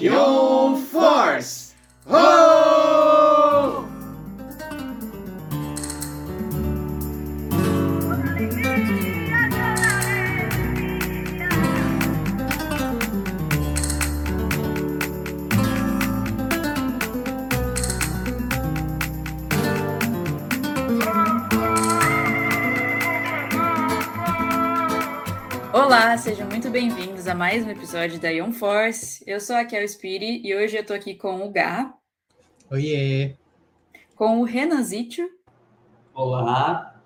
Ion Olá, sejam muito bem-vindos a mais um episódio da Ion Force. Eu sou a Kel Spiri e hoje eu tô aqui com o Gá, Oiê! com o Renanzitio Olá,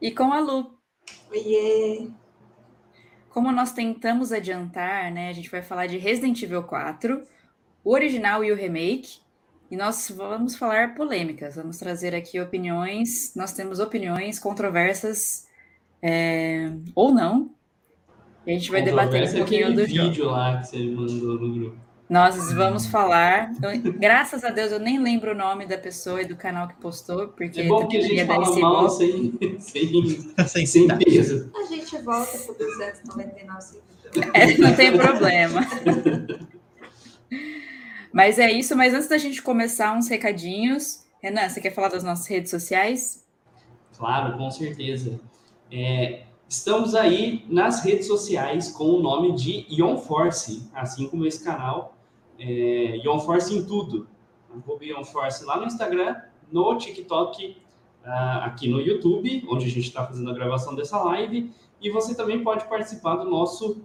e com a Lu. Oiê! Como nós tentamos adiantar, né, a gente vai falar de Resident Evil 4, o original e o remake, e nós vamos falar polêmicas, vamos trazer aqui opiniões, nós temos opiniões controversas, é, ou não, a gente vai debater um é pouquinho do jogo. vídeo lá que você mandou no grupo. Nós vamos falar. eu- graças a Deus, eu nem lembro o nome da pessoa e do canal que postou, porque É bom que a gente ia dar fala esse mal sem, sem, Sem peso. A gente volta pro 299 seguidores. É, não tem problema. Mas é isso. Mas antes da gente começar, uns recadinhos. Renan, você quer falar das nossas redes sociais? Claro, com certeza. É, estamos aí nas redes sociais com o nome de Ion Force, assim como esse canal, é, Ion Force em tudo. Arroba Ion Force lá no Instagram, no TikTok, ah, aqui no YouTube, onde a gente está fazendo a gravação dessa live. E você também pode participar do nosso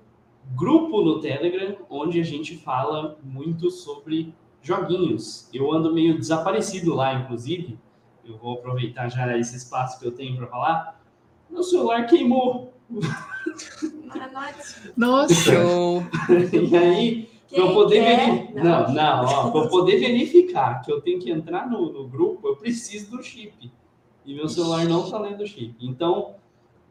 grupo no Telegram, onde a gente fala muito sobre joguinhos. Eu ando meio desaparecido lá, inclusive. Eu vou aproveitar já esse espaço que eu tenho para falar. Meu celular queimou. Nossa! Show! E aí, para poder verificar. Não, não, ó, para eu poder verificar que eu tenho que entrar no, no grupo, eu preciso do chip. E meu celular não está lendo o chip. Então,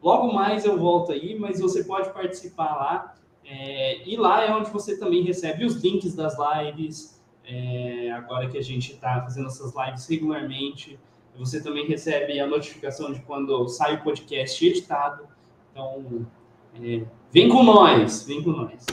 logo mais eu volto aí, mas você pode participar lá. É, e lá é onde você também recebe os links das lives. é, agora que a gente está fazendo essas lives regularmente, você também recebe a notificação de quando sai o podcast editado. Então, é, vem com nós, vem com nós.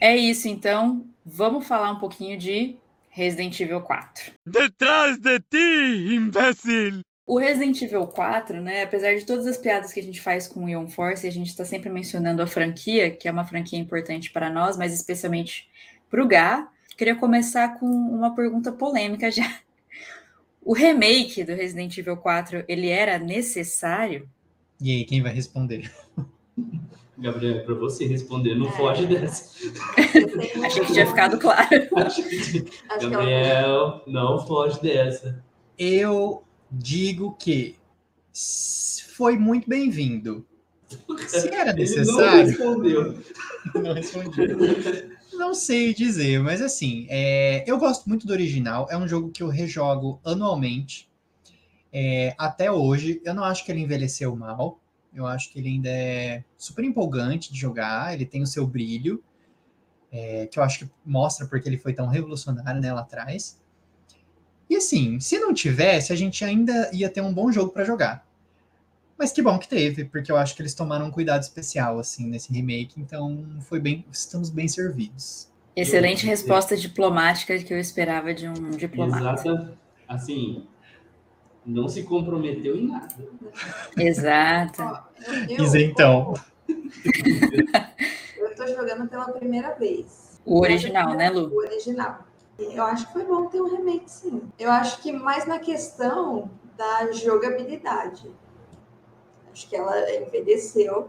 É isso, então. Vamos falar um pouquinho de Resident Evil 4. Detrás de ti, imbécil! O Resident Evil 4, né, apesar de todas as piadas que a gente faz com o Ion Force, a gente está sempre mencionando a franquia, que é uma franquia importante para nós, mas especialmente para o Gá. Queria começar com uma pergunta polêmica já. O remake do Resident Evil 4, ele era necessário? E aí, quem vai responder? Gabriel, para você responder, não É. foge dessa. Achei que tinha ficado claro. Acho que- Acho que ela Gabriel, não foge dessa. Eu digo que foi muito bem-vindo. Se era Ele não necessário, respondeu. não respondi. Não sei dizer, mas assim, é, eu gosto muito do original. É um jogo que eu rejogo anualmente. é, até hoje, eu não acho que ele envelheceu mal. Eu acho que ele ainda é super empolgante de jogar. Ele tem o seu brilho, é, que eu acho que mostra porque ele foi tão revolucionário né, lá atrás. E assim, se não tivesse, a gente ainda ia ter um bom jogo para jogar. Mas que bom que teve, porque eu acho que eles tomaram um cuidado especial assim nesse remake, então foi bem, estamos bem servidos. Excelente resposta diplomática que eu esperava de um diplomata. Exata. Assim, não se comprometeu em nada. Exato. Eu- eu- Isentão. Eu tô jogando pela primeira vez. O original, né, Lu? O original. Eu acho que foi bom ter um remake, sim. Eu acho que mais na questão da jogabilidade. Acho que ela envelheceu,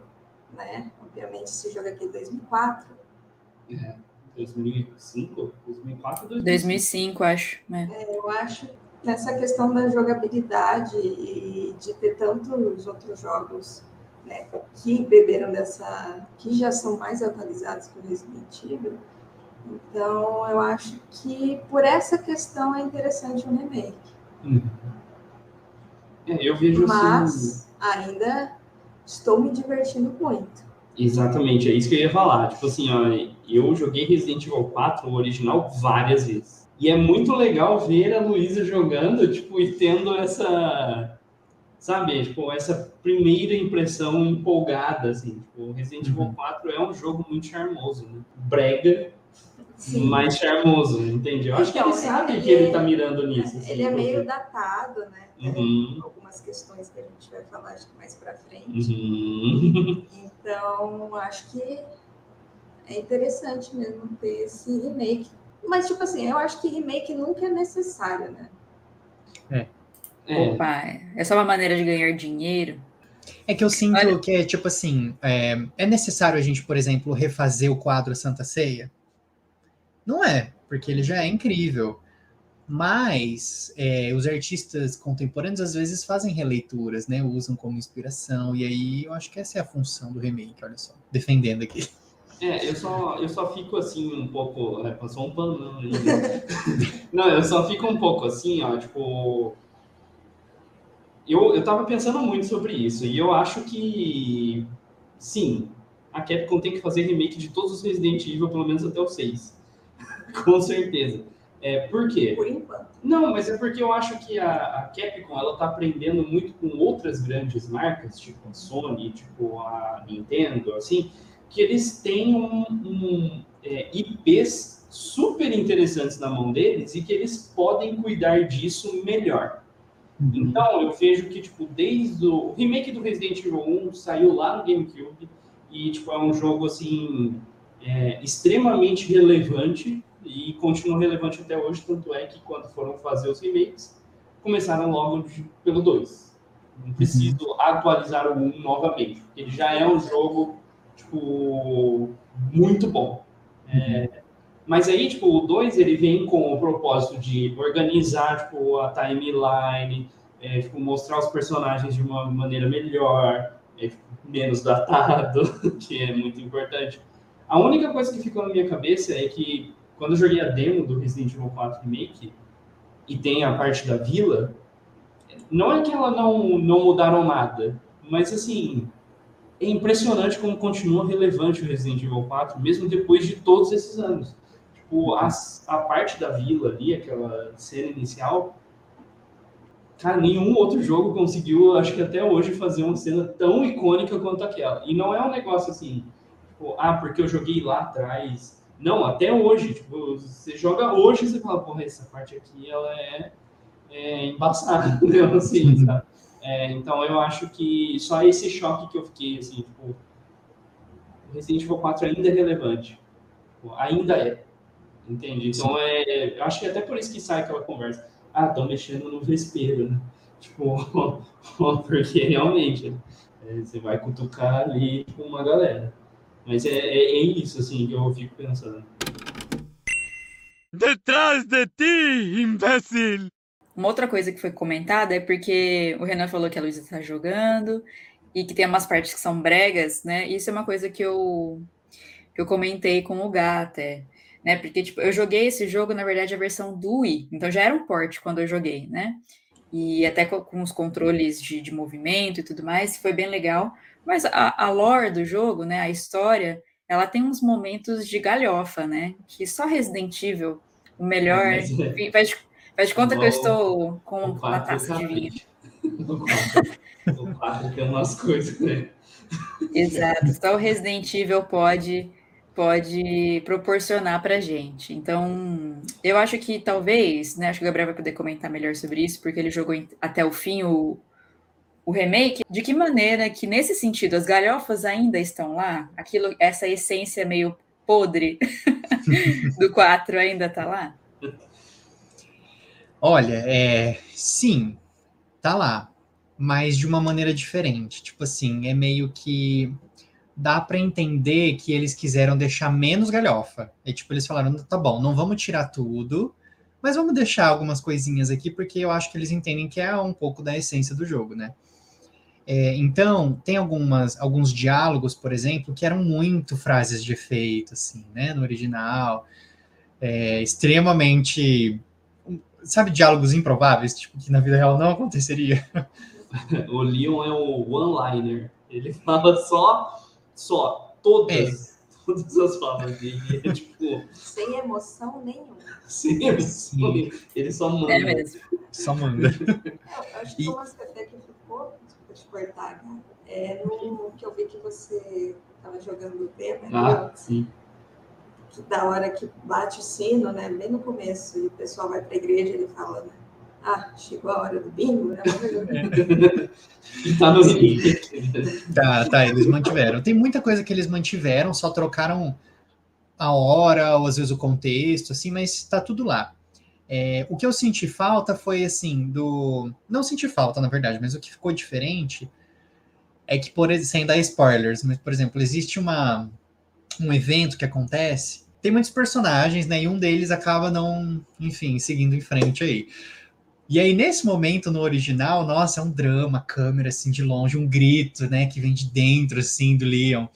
né? Obviamente, esse jogo aqui é 2004. 2005? 2004 2005. 2005, acho. né? Eu acho nessa questão da jogabilidade e de ter tantos outros jogos né, que beberam dessa, que já são mais atualizados que o Resident Evil. Então, eu acho que por essa questão é interessante o remake. É, eu vejo assim. Ainda estou me divertindo muito. Exatamente, é isso que eu ia falar. Tipo assim, ó, eu joguei Resident Evil 4, o original, várias vezes. E é muito legal ver a Luísa jogando, tipo, e tendo essa, sabe, tipo, essa primeira impressão empolgada, assim. Tipo, Resident Evil Uhum. 4 é um jogo muito charmoso, né? Brega, Sim. mais charmoso, entende? Eu acho que ele Então, sabe ele que ele é- tá mirando nisso. assim, Ele é meio porque- datado, né? Uhum. Algumas questões que a gente vai falar acho que mais pra frente. Uhum. Então, acho que é interessante mesmo ter esse remake. Mas, tipo assim, eu acho que remake nunca é necessário, né? É, Opa, é só uma maneira de ganhar dinheiro. É que eu sinto Olha- que é tipo assim, é, é necessário a gente, por exemplo, refazer o quadro Santa Ceia? Não é, porque ele já é incrível. Mas é, os artistas contemporâneos às vezes fazem releituras, né? Usam como inspiração. E aí eu acho que essa é a função do remake, olha só. Defendendo aqui. É, eu só, eu só fico assim um pouco. É, passou um pano não, né? Não, eu só fico um pouco assim, ó, tipo. Eu, eu tava pensando muito sobre isso, e eu acho que sim, a Capcom tem que fazer remake de todos os Resident Evil, pelo menos até o 6. Com certeza. É, por quê? Por enquanto. Não, mas é porque eu acho que a, a Capcom ela tá aprendendo muito com outras grandes marcas, tipo a Sony, tipo a Nintendo, assim, que eles têm um, um, é, IPs super interessantes na mão deles e que eles podem cuidar disso melhor. Então, eu vejo que, tipo, desde o, o remake do Resident Evil 1 saiu lá no GameCube e, tipo, é um jogo, assim, é, extremamente relevante e continua relevante até hoje, tanto é que quando foram fazer os remakes, começaram logo de- pelo 2. Não preciso atualizar o 1 novamente, porque ele já é um jogo, tipo, muito bom. É, mas aí, tipo, o 2 ele vem com o propósito de organizar, tipo, a timeline, é, tipo, mostrar os personagens de uma maneira melhor, é, tipo, menos datado, que é muito importante. A única coisa que ficou na minha cabeça é que quando eu joguei a demo do Resident Evil 4 Remake e tem a parte da vila, não é que ela não, não mudaram nada, mas assim, é impressionante como continua relevante o Resident Evil 4, mesmo depois de todos esses anos. Tipo, as- a parte da vila ali, aquela cena inicial, cara, nenhum outro jogo conseguiu, acho que até hoje, fazer uma cena tão icônica quanto aquela. E não é um negócio assim, tipo, ah, porque eu joguei lá atrás. Não, até hoje, tipo, você joga hoje e você fala, porra, essa parte aqui, ela é, é embaçada, né? assim, sabe? É, então eu acho que só esse choque que eu fiquei, assim, tipo, o Resident Evil 4 ainda é relevante. Tipo, ainda é. Entende? Então é. Eu acho que até por isso que sai aquela conversa. Ah, estão mexendo no vespeiro, né? Tipo, porque realmente é, você vai cutucar ali com uma galera. Mas é, é, é isso, assim, que eu fico pensando. Detrás de ti, imbécil! Uma outra coisa que foi comentada é porque o Renan falou que a Luísa está jogando e que tem umas partes que são bregas, né? Isso é uma coisa que eu, que eu comentei com o Gá até, né? Porque tipo, eu joguei esse jogo, na verdade, a versão do Wii, então já era um port quando eu joguei, né? E até co- com, os controles de, de movimento e tudo mais, foi bem legal. Mas a, a lore do jogo, né? A história, ela tem uns momentos de galhofa, né? Que só Resident Evil, o melhor. Mas, é. Faz, de- faz de conta que eu estou com uma 4 taça de vinho. O 4, o 4 tem umas coisas, né? Exato. Só o Resident Evil pode pode proporcionar para gente. Então, eu acho que talvez, né? Acho que o Gabriel vai poder comentar melhor sobre isso, porque ele jogou até o fim o, o remake. De que maneira que nesse sentido as galhofas ainda estão lá? Aquilo, essa essência meio podre do 4 ainda tá lá? Olha, é, sim, tá lá, mas de uma maneira diferente. Tipo assim, é meio que dá pra entender que eles quiseram deixar menos galhofa. É tipo, eles falaram, tá bom, não vamos tirar tudo, mas vamos deixar algumas coisinhas aqui, porque eu acho que eles entendem que é um pouco da essência do jogo, né? É, então, tem algumas, alguns diálogos, por exemplo, que eram muito frases de efeito, assim, né, no original, é, extremamente sabe, diálogos improváveis, tipo, que na vida real não aconteceria. O Leon é o one-liner. Ele fala só, só, todas, todas as falas dele. É, tipo, Sem emoção nenhuma. sem emoção. Ele só manda. É mesmo. Só manda. Eu, eu acho que E- uma até que ficou, te cortar, cara, é no que eu vi que você estava jogando o demo, Ah, né, sim. da hora que bate o sino, né? Bem no começo, e o pessoal vai para a igreja e ele fala, né? Ah, chegou a hora do bingo, né? tá no Tá, tá, eles mantiveram. Tem muita coisa que eles mantiveram, só trocaram a hora, ou às vezes o contexto, assim, mas tá tudo lá. É, o que eu senti falta foi assim, do. Não senti falta, na verdade, mas o que ficou diferente é que, por sem dar spoilers, mas, por exemplo, existe uma, um evento que acontece, tem muitos personagens, né? E um deles acaba não, enfim, seguindo em frente aí. E aí, nesse momento, no original, nossa, é um drama, câmera assim de longe, um grito, né, que vem de dentro, assim, do Leon.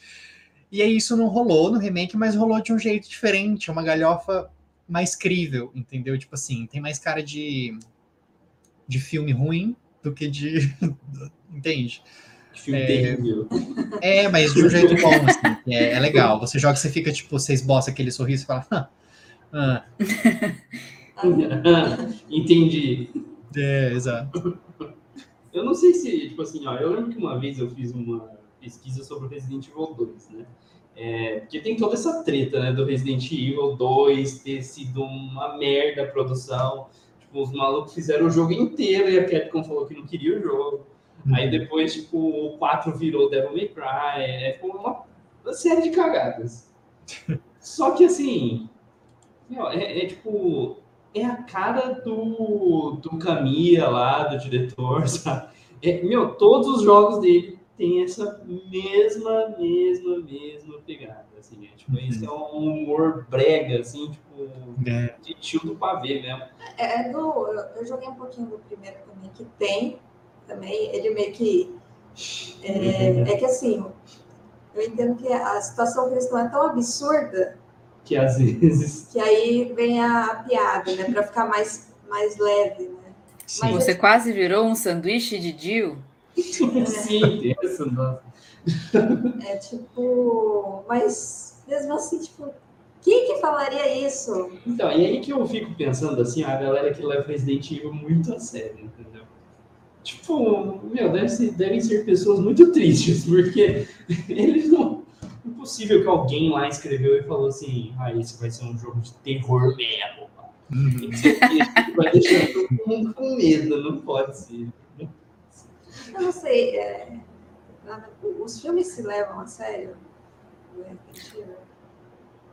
E aí, isso não rolou no remake, mas rolou de um jeito diferente, uma galhofa mais crível, entendeu? Tipo assim, tem mais cara de, de filme ruim do que de. Entende? Filme é, terrível. É, mas de um jeito bom, assim, é, é, legal. Você joga, você fica, tipo, você esboça aquele sorriso e fala. Ah, ah. Entendi. É, exato. Eu não sei se, tipo assim, ó, eu lembro que uma vez eu fiz uma pesquisa sobre o Resident Evil 2, né? É, porque tem toda essa treta, né, do Resident Evil 2 ter sido uma merda a produção. Tipo, os malucos fizeram o jogo inteiro e a Capcom falou que não queria o jogo. Uhum. Aí depois, tipo, o 4 virou Devil May Cry. É, uma, uma série de cagadas. Só que, assim, meu, é, é, tipo, é a cara do, do Camilla lá, do diretor, sabe? É, meu, todos os jogos dele têm essa mesma, mesma, mesma pegada, assim, é, tipo, uhum. esse é um humor brega, assim, tipo, é. de tio do pavê mesmo. É, é do, eu, eu joguei um pouquinho do primeiro também, que tem também, ele meio que, é, uhum. é que assim, eu entendo que a situação que eles estão é tão absurda que às vezes. Que aí vem a piada, né? Para ficar mais, mais leve, né? Mas Você quase virou um sanduíche de Dio? É. Sim, isso, nossa. É tipo, mas mesmo assim, tipo, quem que falaria isso? Então, e aí que eu fico pensando assim, a galera que leva Resident Evil muito a sério, entendeu? Tipo, meu, deve ser, devem ser pessoas muito tristes, porque eles não, Impossível que alguém lá escreveu e falou assim: ah, esse vai ser um jogo de terror mesmo. Uhum. vai deixar todo mundo com medo, não pode ser. Eu não sei. É... Os filmes se levam a sério?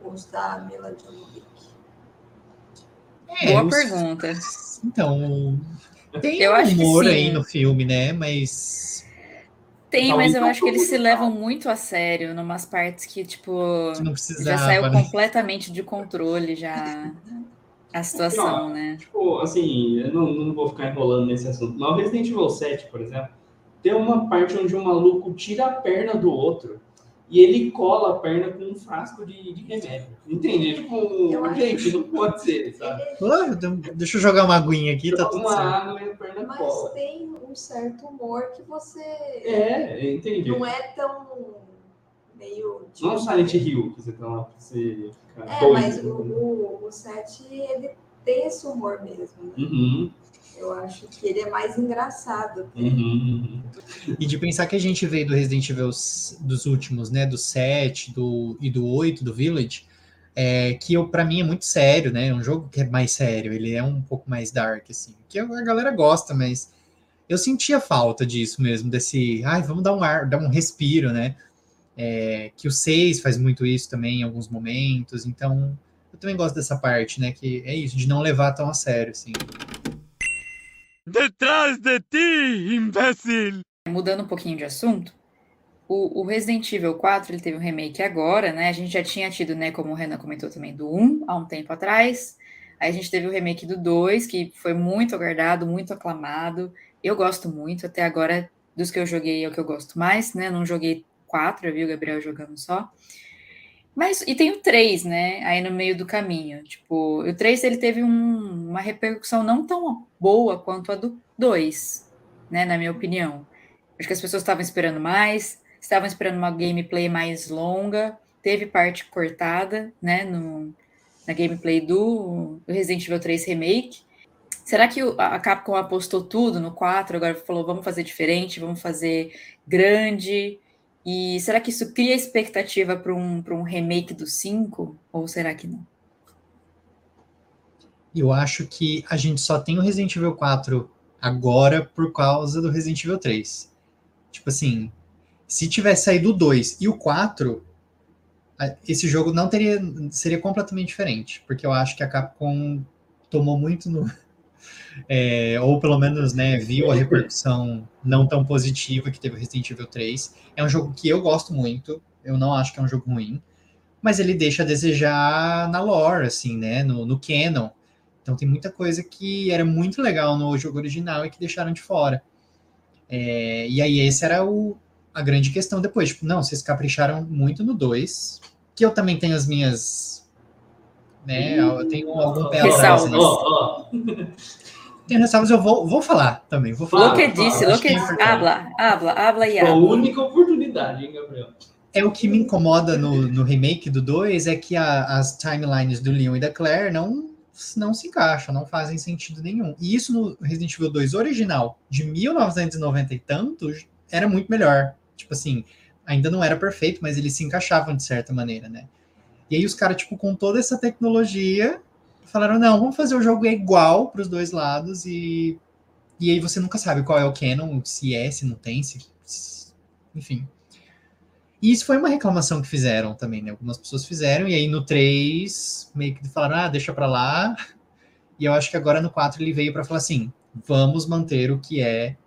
Os da Mila Jovovich? É, Boa os... pergunta. Então, tem eu um humor aí no filme, né? Mas tem, mas eu acho que eles se levam muito a sério, numas partes que, tipo, já saiu né? completamente de controle já a situação, não, né? Tipo, assim, eu não, não vou ficar enrolando nesse assunto. Mas o Resident Evil 7, por exemplo, tem uma parte onde um maluco tira a perna do outro e ele cola a perna com um frasco de, de remédio. Entende? Tipo, eu gente, não pode ser, sabe? deixa eu jogar uma aguinha aqui, tá tudo uma certo. água e a perna Mas cola. tem um certo humor que você... É, entendi. Não é tão meio... Tipo, não é um Silent Hill, que você tá lá pra você ficar É, doido, mas o, o, o 7, ele tem esse humor mesmo, né? Uhum. Eu acho que ele é mais engraçado. Uhum, uhum. E de pensar que a gente veio do Resident Evil dos últimos, né? Do 7 do, e do 8, do Village, é, que para mim é muito sério, né? É um jogo que é mais sério, ele é um pouco mais dark, assim. Que a galera gosta, mas eu sentia falta disso mesmo, desse. Ai, vamos dar um ar, dar um respiro, né? É, que o 6 faz muito isso também em alguns momentos, então eu também gosto dessa parte, né? Que é isso, de não levar tão a sério, assim. Detrás de ti, imbécil! Mudando um pouquinho de assunto, o, o, Resident Evil 4 ele teve um remake agora, né? A gente já tinha tido, né, como o Renan comentou também, do 1 há um tempo atrás. Aí a gente teve o remake do 2, que foi muito aguardado, muito aclamado. Eu gosto muito, até agora, dos que eu joguei, é o que eu gosto mais, né? Não joguei 4, eu vi o Gabriel jogando só. Mas, e tem o 3, né? Aí no meio do caminho. Tipo, o 3 ele teve um, uma repercussão não tão boa quanto a do 2, né? Na minha opinião. Acho que as pessoas estavam esperando mais, estavam esperando uma gameplay mais longa, teve parte cortada, né? No, na gameplay do, do Resident Evil 3 Remake. Será que a Capcom apostou tudo no 4, agora falou, vamos fazer diferente, vamos fazer grande, E será que isso cria expectativa para um, um remake do 5? Ou será que não? Eu acho que a gente só tem o Resident Evil 4 agora por causa do Resident Evil 3. Tipo assim, se tivesse saído o 2 e o 4, esse jogo não teria seria completamente diferente, porque eu acho que a Capcom tomou muito no é, ou pelo menos né, viu a repercussão não tão positiva que teve o Resident Evil 3. É um jogo que eu gosto muito, eu não acho que é um jogo ruim, mas ele deixa a desejar na lore, assim, né, no, no canon. Então tem muita coisa que era muito legal no jogo original e que deixaram de fora. É, e aí esse era o, a grande questão depois. Tipo, não, vocês capricharam muito no 2, que eu também tenho as minhas. Né, eu tenho algum pé atrás. Tenho ressalvas, eu vou, vou falar também. Vou falar. Lo que disse, lo que é habla, habla, habla e habla. A única oportunidade, hein, Gabriel? É o que me incomoda no, no remake do 2 é que a, as timelines do Leon e da Claire não não se encaixam, não fazem sentido nenhum. E isso no Resident Evil 2 original, de 1990 e tantos, era muito melhor. Tipo assim, ainda não era perfeito, mas eles se encaixavam de certa maneira, né? E aí os caras, tipo, com toda essa tecnologia, falaram, não, vamos fazer o jogo igual para os dois lados e e aí você nunca sabe qual é o canon, se é, se não tem, se, enfim. E isso foi uma reclamação que fizeram também, né? Algumas pessoas fizeram, e aí no 3 meio que falaram, ah, deixa pra lá. E eu acho que agora no 4 ele veio para falar assim: vamos manter o que é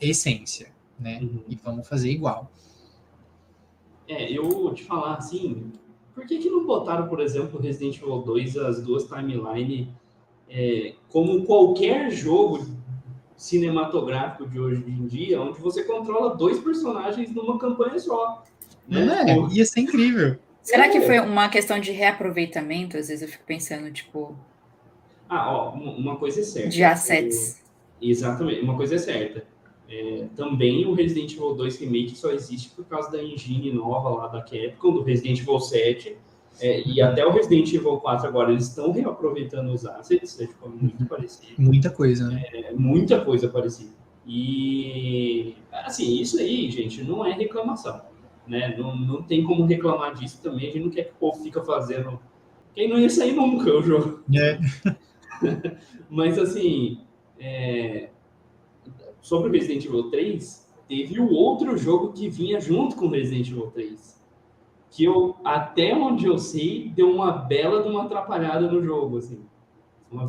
essência, né? Uhum. E vamos fazer igual. É, eu te falar assim, por que, que não botaram, por exemplo, Resident Evil 2, as duas timelines, é, como qualquer jogo cinematográfico de hoje em dia, onde você controla dois personagens numa campanha só. Né? Não é? Ia ser incrível. Será que foi uma questão de reaproveitamento? Às vezes eu fico pensando, tipo. Ah, ó, uma coisa é certa. De assets. exatamente, uma coisa é certa. É, também o Resident Evil 2 Remake só existe por causa da engine nova lá da Capcom, do Resident Evil 7 é, e até o Resident Evil 4 agora, eles estão reaproveitando os assets, é tipo, muito uhum. parecido. Muita coisa, né? É, muita coisa parecida. E, assim, isso aí, gente, não é reclamação. Né? Não, não tem como reclamar disso também. A gente não quer que o povo fica fazendo. Quem não ia sair nunca o jogo. É. Mas, assim, é... sobre o Resident Evil 3, teve o outro jogo que vinha junto com o Resident Evil 3 que eu, até onde eu sei, deu uma bela de uma atrapalhada no jogo, assim.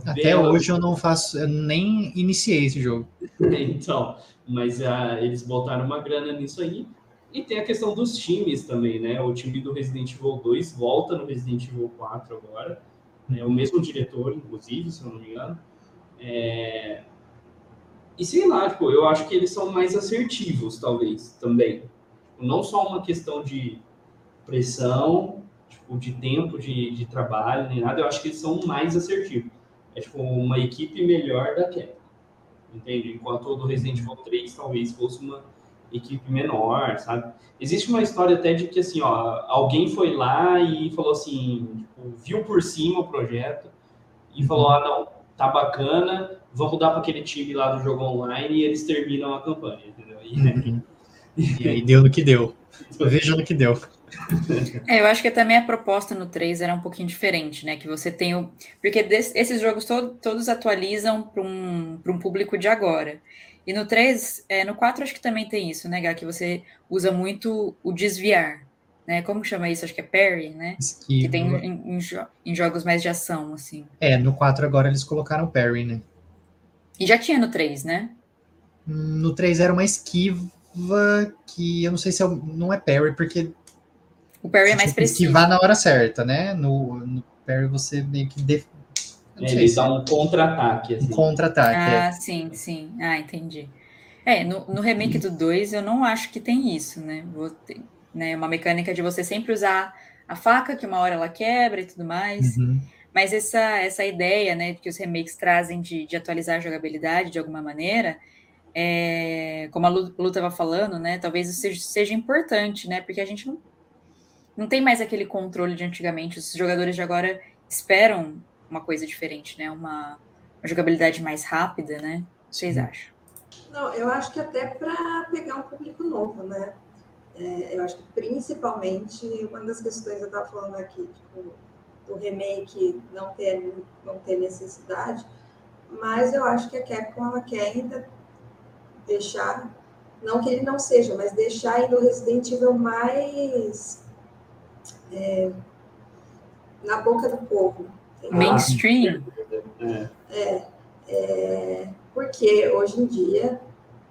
Até bela... hoje eu não faço, eu nem iniciei esse jogo. então, mas uh, eles botaram uma grana nisso aí. E tem a questão dos times também, né? O time do Resident Evil 2 volta no Resident Evil 4 agora. É o mesmo diretor, inclusive, se eu não me engano. É... E sei lá, tipo, eu acho que eles são mais assertivos, talvez, também. Não só uma questão de pressão, tipo, de tempo de, de trabalho, nem nada, eu acho que eles são mais assertivos. É tipo uma equipe melhor da Capcom, entende? Enquanto do Resident Evil 3 talvez fosse uma equipe menor, sabe? Existe uma história até de que, assim, ó, alguém foi lá e falou assim, tipo, viu por cima o projeto e falou, ah, não, tá bacana, vamos dar para aquele time lá do jogo online e eles terminam a campanha, entendeu? E, uhum. e aí deu no que deu. Veja no que deu. É, eu acho que também a proposta no 3 era um pouquinho diferente, né? Que você tem o. Porque desse, esses jogos todo, todos atualizam para um, um público de agora. E no 3, é, no 4 acho que também tem isso, né, Gá? Que você usa muito o desviar. Né? Como chama isso? Acho que é parry, né? Esquiva. Que tem em, em, em, jogos mais de ação, assim. É, no 4 agora eles colocaram parry, né? E já tinha no 3, né? No 3 era uma esquiva que eu não sei se é, não é parry, porque o parry é mais preciso. Vá na hora certa, né? No, no parry você meio que. Def... É, ele dá um contra-ataque. Assim. Um contra-ataque. Ah, é. sim, sim. Ah, entendi. É, no, no remake do 2 eu não acho que tem isso, né? Vou ter, né? Uma mecânica de você sempre usar a faca, que uma hora ela quebra e tudo mais. Uhum. Mas essa, essa ideia, né, que os remakes trazem de, de atualizar a jogabilidade de alguma maneira, é, como a Lu estava falando, né, talvez isso seja, seja importante, né, porque a gente não não tem mais aquele controle de antigamente. Os jogadores de agora esperam uma coisa diferente, né? Uma, uma jogabilidade mais rápida, né? O que vocês acham? Não, eu acho que até para pegar um público novo, né? É, eu acho que principalmente uma das questões eu estava falando aqui, tipo, do remake não ter, não ter necessidade, mas eu acho que a Capcom ela quer ainda deixar, não que ele não seja, mas deixar ainda o Resident Evil mais é, na boca do povo. Mainstream. É. é, é, porque hoje em dia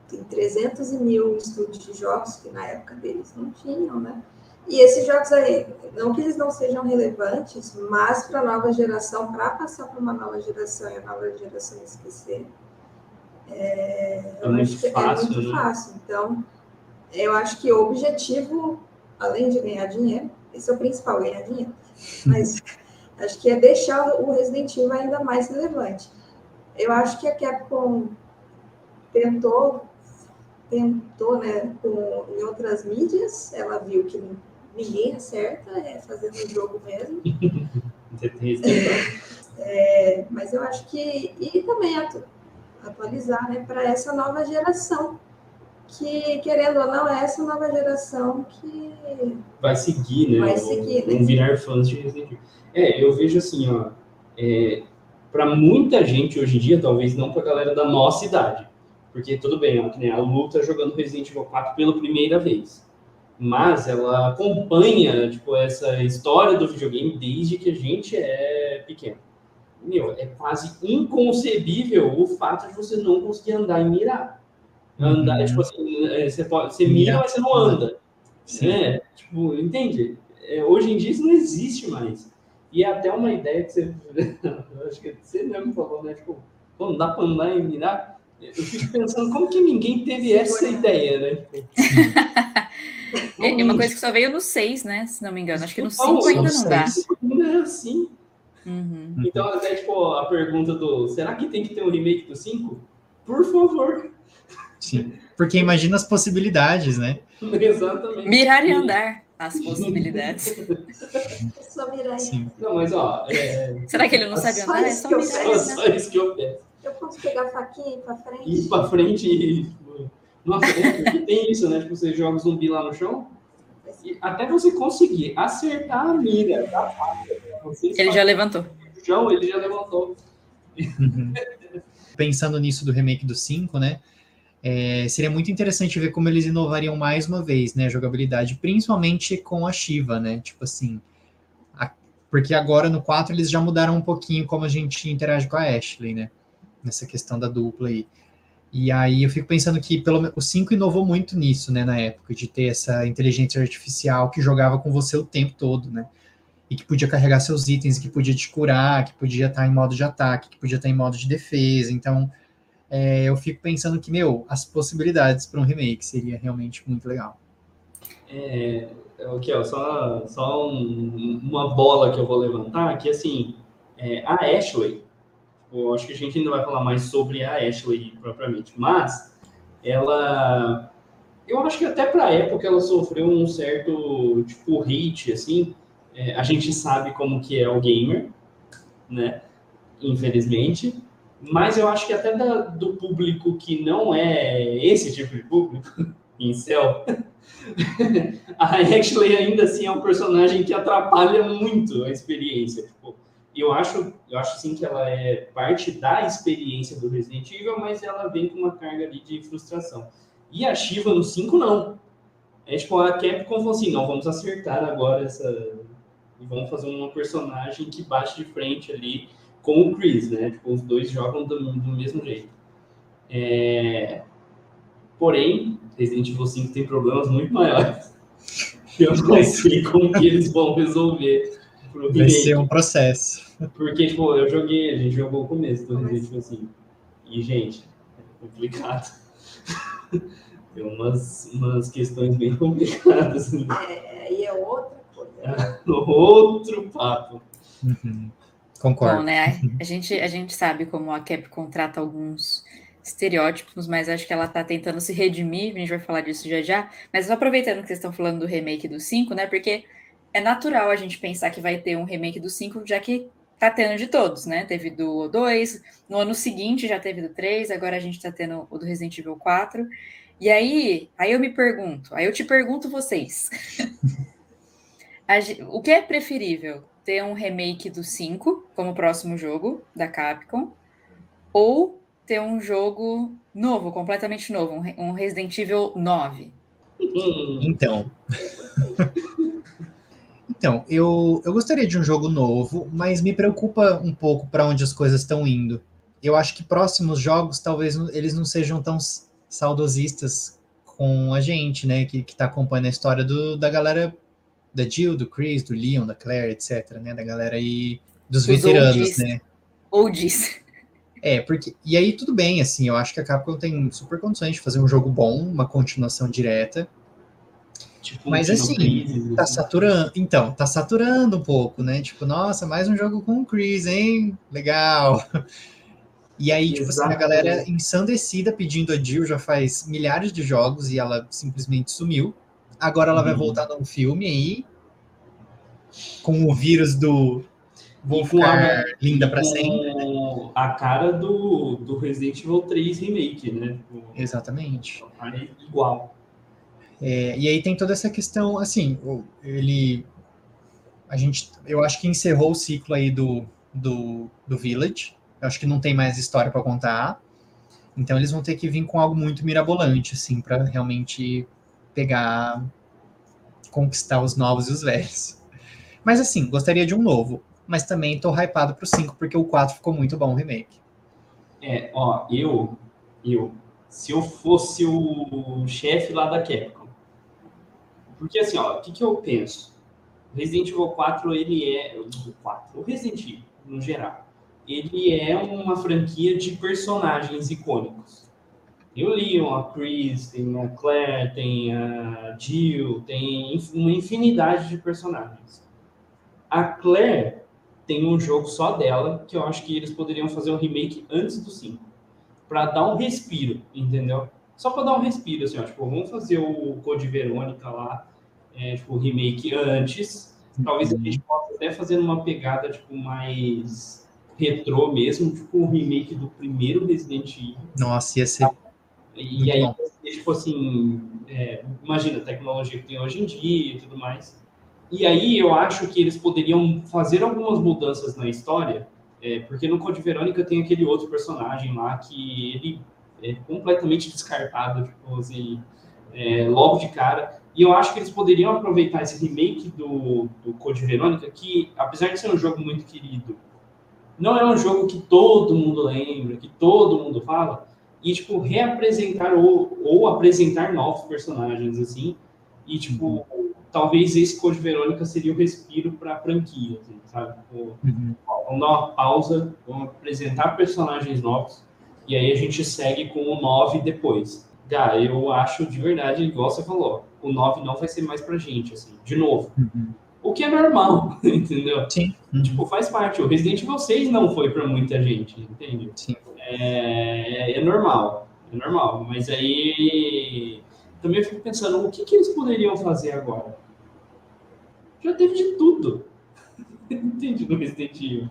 tem 300 mil estúdios de jogos que na época deles não tinham, né? E esses jogos aí, não que eles não sejam relevantes, mas para a nova geração, para passar para uma nova geração e a nova geração esquecer, é, é muito, é fácil, é muito né? fácil. Então, eu acho que o objetivo, além de ganhar dinheiro, esse é o principal, ganhar dinheiro, mas acho que é deixar o Resident Evil ainda mais relevante. Eu acho que a Capcom tentou tentou, né, com, em outras mídias, ela viu que ninguém acerta, é fazendo o jogo mesmo. é, mas eu acho que. E também atu, atualizar né, para essa nova geração. Que, querendo ou não, é essa nova geração que. Vai seguir, né? Vai seguir, vão, né? virar fãs de Resident Evil. É, eu vejo assim, ó. É, para muita gente hoje em dia, talvez não para a galera da nossa idade. Porque tudo bem, ó, que nem a Lu tá jogando Resident Evil 4 pela primeira vez mas ela acompanha tipo essa história do videogame desde que a gente é pequeno. Meu, é quase inconcebível o fato de você não conseguir andar e mirar. Andar, Uhum. tipo assim, é, você, pode, você mira, mas você não anda. Sim. É, tipo, entende? É, hoje em dia isso não existe mais. E é até uma ideia que você. acho que você mesmo falou, né? Tipo, não dá pra andar e mirar. Eu fico pensando como que ninguém teve essa ideia, né? É uma coisa que só veio no 6, né? Se não me engano. Acho que no Não, 5 ainda não dá. é assim. Uhum. Então, até tipo, a pergunta do será que tem que ter um remake do 5? Por favor. Sim. Porque imagina as possibilidades, né? Exatamente. Mirar e andar as possibilidades. É só mirar Sim. Não, mas ó, é, Será que ele não sabe Só andar? É só que eu mirar e só, só isso que eu peço. Eu posso pegar a faquinha e ir para frente? Ir pra frente e. Nossa, é, tem isso, né? Tipo, você joga o zumbi lá no chão, e até você conseguir acertar a mira da faca, Ele já levantou. no chão, ele já levantou. Uhum. Pensando nisso do remake do 5, né? é, seria muito interessante ver como eles inovariam mais uma vez, né? A jogabilidade, principalmente com a Shiva, né? Tipo assim. a- porque agora no 4 eles já mudaram um pouquinho como a gente interage com a Ashley, né? Nessa questão da dupla aí. E aí eu fico pensando que pelo menos o 5 inovou muito nisso, né, na época, de ter essa inteligência artificial que jogava com você o tempo todo, né? E que podia carregar seus itens, que podia te curar, que podia estar em modo de ataque, que podia estar em modo de defesa. Então, é, eu fico pensando que, meu, as possibilidades para um remake seria realmente muito legal. É, aqui, ó, só, só um- uma bola que eu vou levantar, que assim, é, a Ashley, eu acho que a gente ainda vai falar mais sobre a Ashley propriamente, mas ela, eu acho que até para época ela sofreu um certo, tipo, hate, assim, É, a gente sabe como que é o gamer, né, infelizmente, mas eu acho que até da- do público que não é esse tipo de público, em céu, a Ashley ainda assim é um personagem que atrapalha muito a experiência. Tipo, eu acho, eu acho sim que ela é parte da experiência do Resident Evil, mas ela vem com uma carga ali de frustração. E a Shiva no 5 não. É tipo, a Capcom falou assim, não, vamos acertar agora essa... E vamos fazer uma personagem que bate de frente ali com o Chris, né? Tipo, os dois jogam do, do mesmo jeito. É... Porém, Resident Evil 5 tem problemas muito maiores. Eu não sei como que eles vão resolver Vai ser um processo. Porque, tipo, eu joguei, a gente jogou o começo do Resident Evil 5. E, gente, é complicado. Tem umas, umas questões bem complicadas. né? É, aí é outra coisa. né? Outro papo. Uhum. Bom, Concordo. né? A gente, a gente sabe como a Capcom trata alguns estereótipos, mas acho que ela tá tentando se redimir, a gente vai falar disso já já. Mas aproveitando que vocês estão falando do remake do 5, né? Porque é natural a gente pensar que vai ter um remake do 5, já que tá tendo de todos, né? Teve do 2, no ano seguinte já teve do 3, agora a gente tá tendo o do Resident Evil 4. E aí, aí eu me pergunto, aí eu te pergunto vocês. o que é preferível? Ter um remake do 5 como próximo jogo da Capcom ou ter um jogo novo, completamente novo, um Resident Evil 9? Então. então, eu, eu gostaria de um jogo novo, mas me preocupa um pouco para onde as coisas estão indo. Eu acho que próximos jogos talvez eles não sejam tão saudosistas com a gente, né? Que, que tá acompanhando a história do, da galera da Jill, do Chris, do Leon, da Claire, etc, né? Da galera aí dos Os veteranos, oldies. né? Oldies. É, porque. E aí tudo bem, assim, eu acho que a Capcom tem super condições de fazer um jogo bom, uma continuação direta. Tipo, Mas assim, Chris, tá saturando. Então, tá saturando um pouco, né? Tipo, nossa, mais um jogo com o Chris, hein? Legal. E aí, tipo assim, a galera ensandecida pedindo a Jill já faz milhares de jogos e ela simplesmente sumiu. Agora ela vai uhum. voltar num filme aí com o vírus do Vou ficar linda para sempre. Né? A cara do, do Resident Evil 3 Remake, né? O, Exatamente. Igual. É, e aí tem toda essa questão, assim, ele. A gente, eu acho que encerrou o ciclo aí do, do, do Village. Eu acho que não tem mais história para contar. Então eles vão ter que vir com algo muito mirabolante, assim, para realmente pegar, conquistar os novos e os velhos. Mas assim, gostaria de um novo mas também tô hypado pro 5, porque o 4 ficou muito bom o remake. É, ó, eu, eu, se eu fosse o chefe lá da Capcom, porque assim, ó, o que, que eu penso? Resident Evil 4, ele é, o 4, o Resident Evil, no geral, ele é uma franquia de personagens icônicos. Tem o Leon, a Chris, tem a Claire, tem a Jill, tem uma infinidade de personagens. A Claire, tem um jogo só dela, que eu acho que eles poderiam fazer um remake antes do 5. Pra dar um respiro, entendeu? Só pra dar um respiro, assim, ó. Tipo, vamos fazer o Code Verônica lá, é, tipo, o remake antes. Talvez a uhum. gente possa até fazer uma pegada, tipo, mais retrô mesmo, tipo, um remake do primeiro Resident Evil. Nossa, ia ser. E aí, bom. tipo assim, é, imagina a tecnologia que tem hoje em dia e tudo mais. E aí eu acho que eles poderiam fazer algumas mudanças na história, é, porque no Code Verônica tem aquele outro personagem lá que ele é completamente descartado, tipo assim, é, logo de cara. E eu acho que eles poderiam aproveitar esse remake do, do Code Verônica, que apesar de ser um jogo muito querido, não é um jogo que todo mundo lembra, que todo mundo fala, e tipo, reapresentar ou, ou apresentar novos personagens, assim, e tipo, talvez esse Code Verônica seria o respiro para a franquia, assim, sabe? Tipo, uhum. Vamos dar uma pausa, vamos apresentar personagens novos, e aí a gente segue com o 9 depois. Gá, eu acho de verdade, igual você falou, o 9 não vai ser mais pra gente, assim, de novo. Uhum. O que é normal, entendeu? Sim. Uhum. Tipo, faz parte. O Resident Evil 6 não foi para muita gente, entende? Sim. É, é normal, é normal. Mas aí também eu fico pensando, o que, que eles poderiam fazer agora? Já teve de tudo. Entendi no Resident Evil.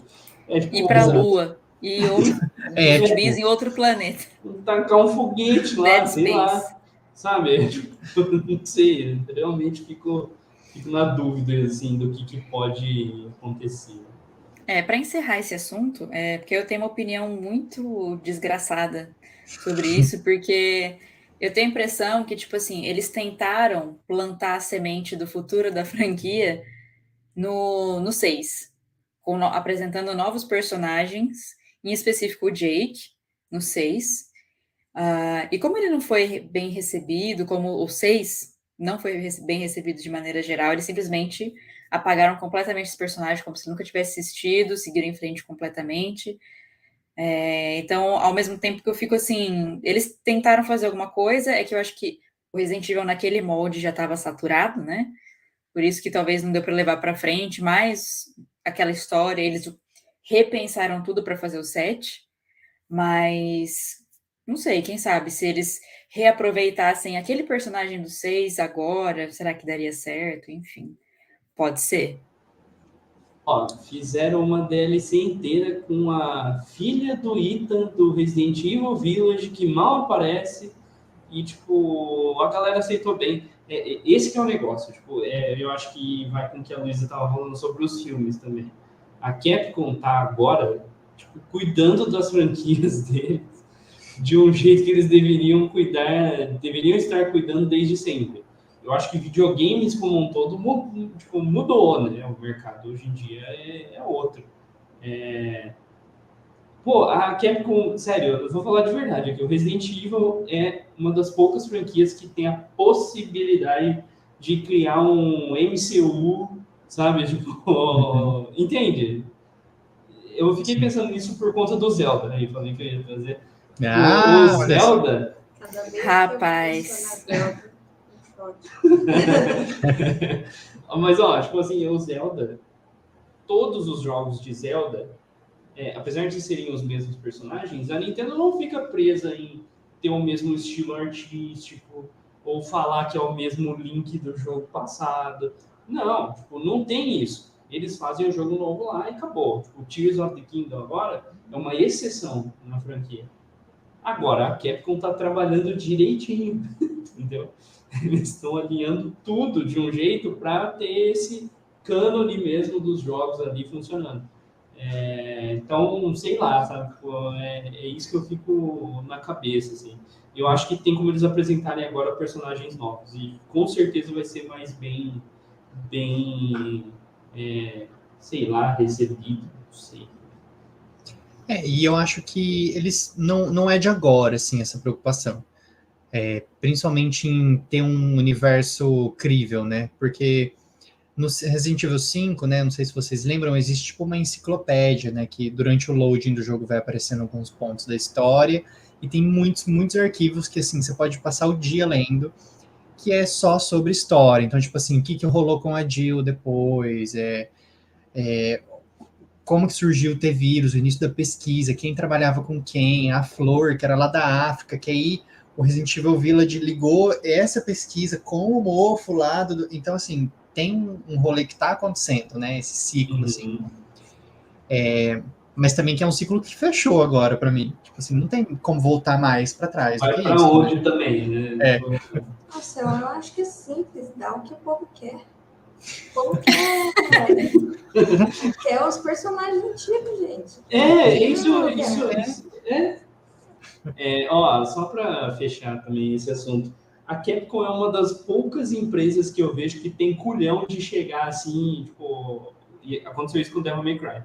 É, tipo, Ir pra exato. Lua. E outro, é, zumbis tipo, em outro planeta. Tacar um foguete lá, Dead sei Space. lá. Sabe? É, tipo, não sei, realmente fico, fico na dúvida assim, do que, que pode acontecer. É, para encerrar esse assunto, é, porque eu tenho uma opinião muito desgraçada sobre isso, porque eu tenho a impressão que, tipo assim, eles tentaram plantar a semente do futuro da franquia no, no 6, no, apresentando novos personagens, em específico o Jake, no 6. Uh, e como ele não foi bem recebido, como o 6 não foi bem recebido de maneira geral, eles simplesmente apagaram completamente esse personagem, como se nunca tivesse assistido, seguiram em frente completamente. É, então, ao mesmo tempo que eu fico assim, eles tentaram fazer alguma coisa, é que eu acho que o Resident Evil naquele molde já estava saturado, né? Por isso que talvez não deu para levar para frente, mas aquela história, eles repensaram tudo para fazer o set, mas não sei, quem sabe se eles reaproveitassem aquele personagem do 6 agora, será que daria certo? Enfim, pode ser. Ó, fizeram uma DLC inteira com a filha do Ethan do Resident Evil Village, que mal aparece, e, tipo, a galera aceitou bem. É, é, esse que é o negócio, tipo, é, eu acho que vai com o que a Luísa estava falando sobre os filmes também. A Capcom tá agora, tipo, cuidando das franquias deles de um jeito que eles deveriam cuidar, deveriam estar cuidando desde sempre. Eu acho que videogames como um todo tipo, mudou, né? O mercado hoje em dia é, é outro. É, Pô, a Capcom, sério, eu vou falar de verdade aqui. O Resident Evil é uma das poucas franquias que tem a possibilidade de criar um MCU, sabe? Tipo, uhum. entende? Eu fiquei pensando nisso por conta do Zelda, né? Eu falei que eu ia fazer. Ah, o, o Zelda. Rapaz. Mas, ó, tipo assim, o Zelda, todos os jogos de Zelda é, apesar de serem os mesmos personagens, a Nintendo não fica presa em ter o mesmo estilo artístico ou falar que é o mesmo link do jogo passado. Não, tipo, não tem isso. Eles fazem o jogo novo lá e acabou. O Tears of the Kingdom agora é uma exceção na franquia. Agora, a Capcom está trabalhando direitinho, entendeu? Eles estão alinhando tudo de um jeito para ter esse cânone mesmo dos jogos ali funcionando. É, então, sei lá, sabe? É, é, isso que eu fico na cabeça, assim. Eu acho que tem como eles apresentarem agora personagens novos e com certeza vai ser mais bem, bem, é, sei lá, recebido, não sei. É, e eu acho que eles não, não é de agora, assim, essa preocupação. É, principalmente em ter um universo crível, né? Porque no Resident Evil 5, né, não sei se vocês lembram, existe tipo uma enciclopédia, né, que durante o loading do jogo vai aparecendo alguns pontos da história, e tem muitos, muitos arquivos que, assim, você pode passar o dia lendo, que é só sobre história. Então, tipo assim, o que, que rolou com a Jill depois, é, é como que surgiu o T-Vírus, o início da pesquisa, quem trabalhava com quem, a Flor, que era lá da África, que aí o Resident Evil Village ligou essa pesquisa com o mofo lá do... Então, assim, tem um rolê que está acontecendo, né? Esse ciclo, assim. uhum. assim. É, mas também que é um ciclo que fechou agora para mim. Tipo assim, não tem como voltar mais para trás. Vai para onde né? também, né? É. Nossa, eu acho que é simples, dá o que o povo quer. O povo quer. quer os personagens antigos, gente. É, isso, isso, isso, é. é. Ó, só para fechar também esse assunto a Capcom é uma das poucas empresas que eu vejo que tem culhão de chegar assim, tipo, e aconteceu isso com Devil May Cry.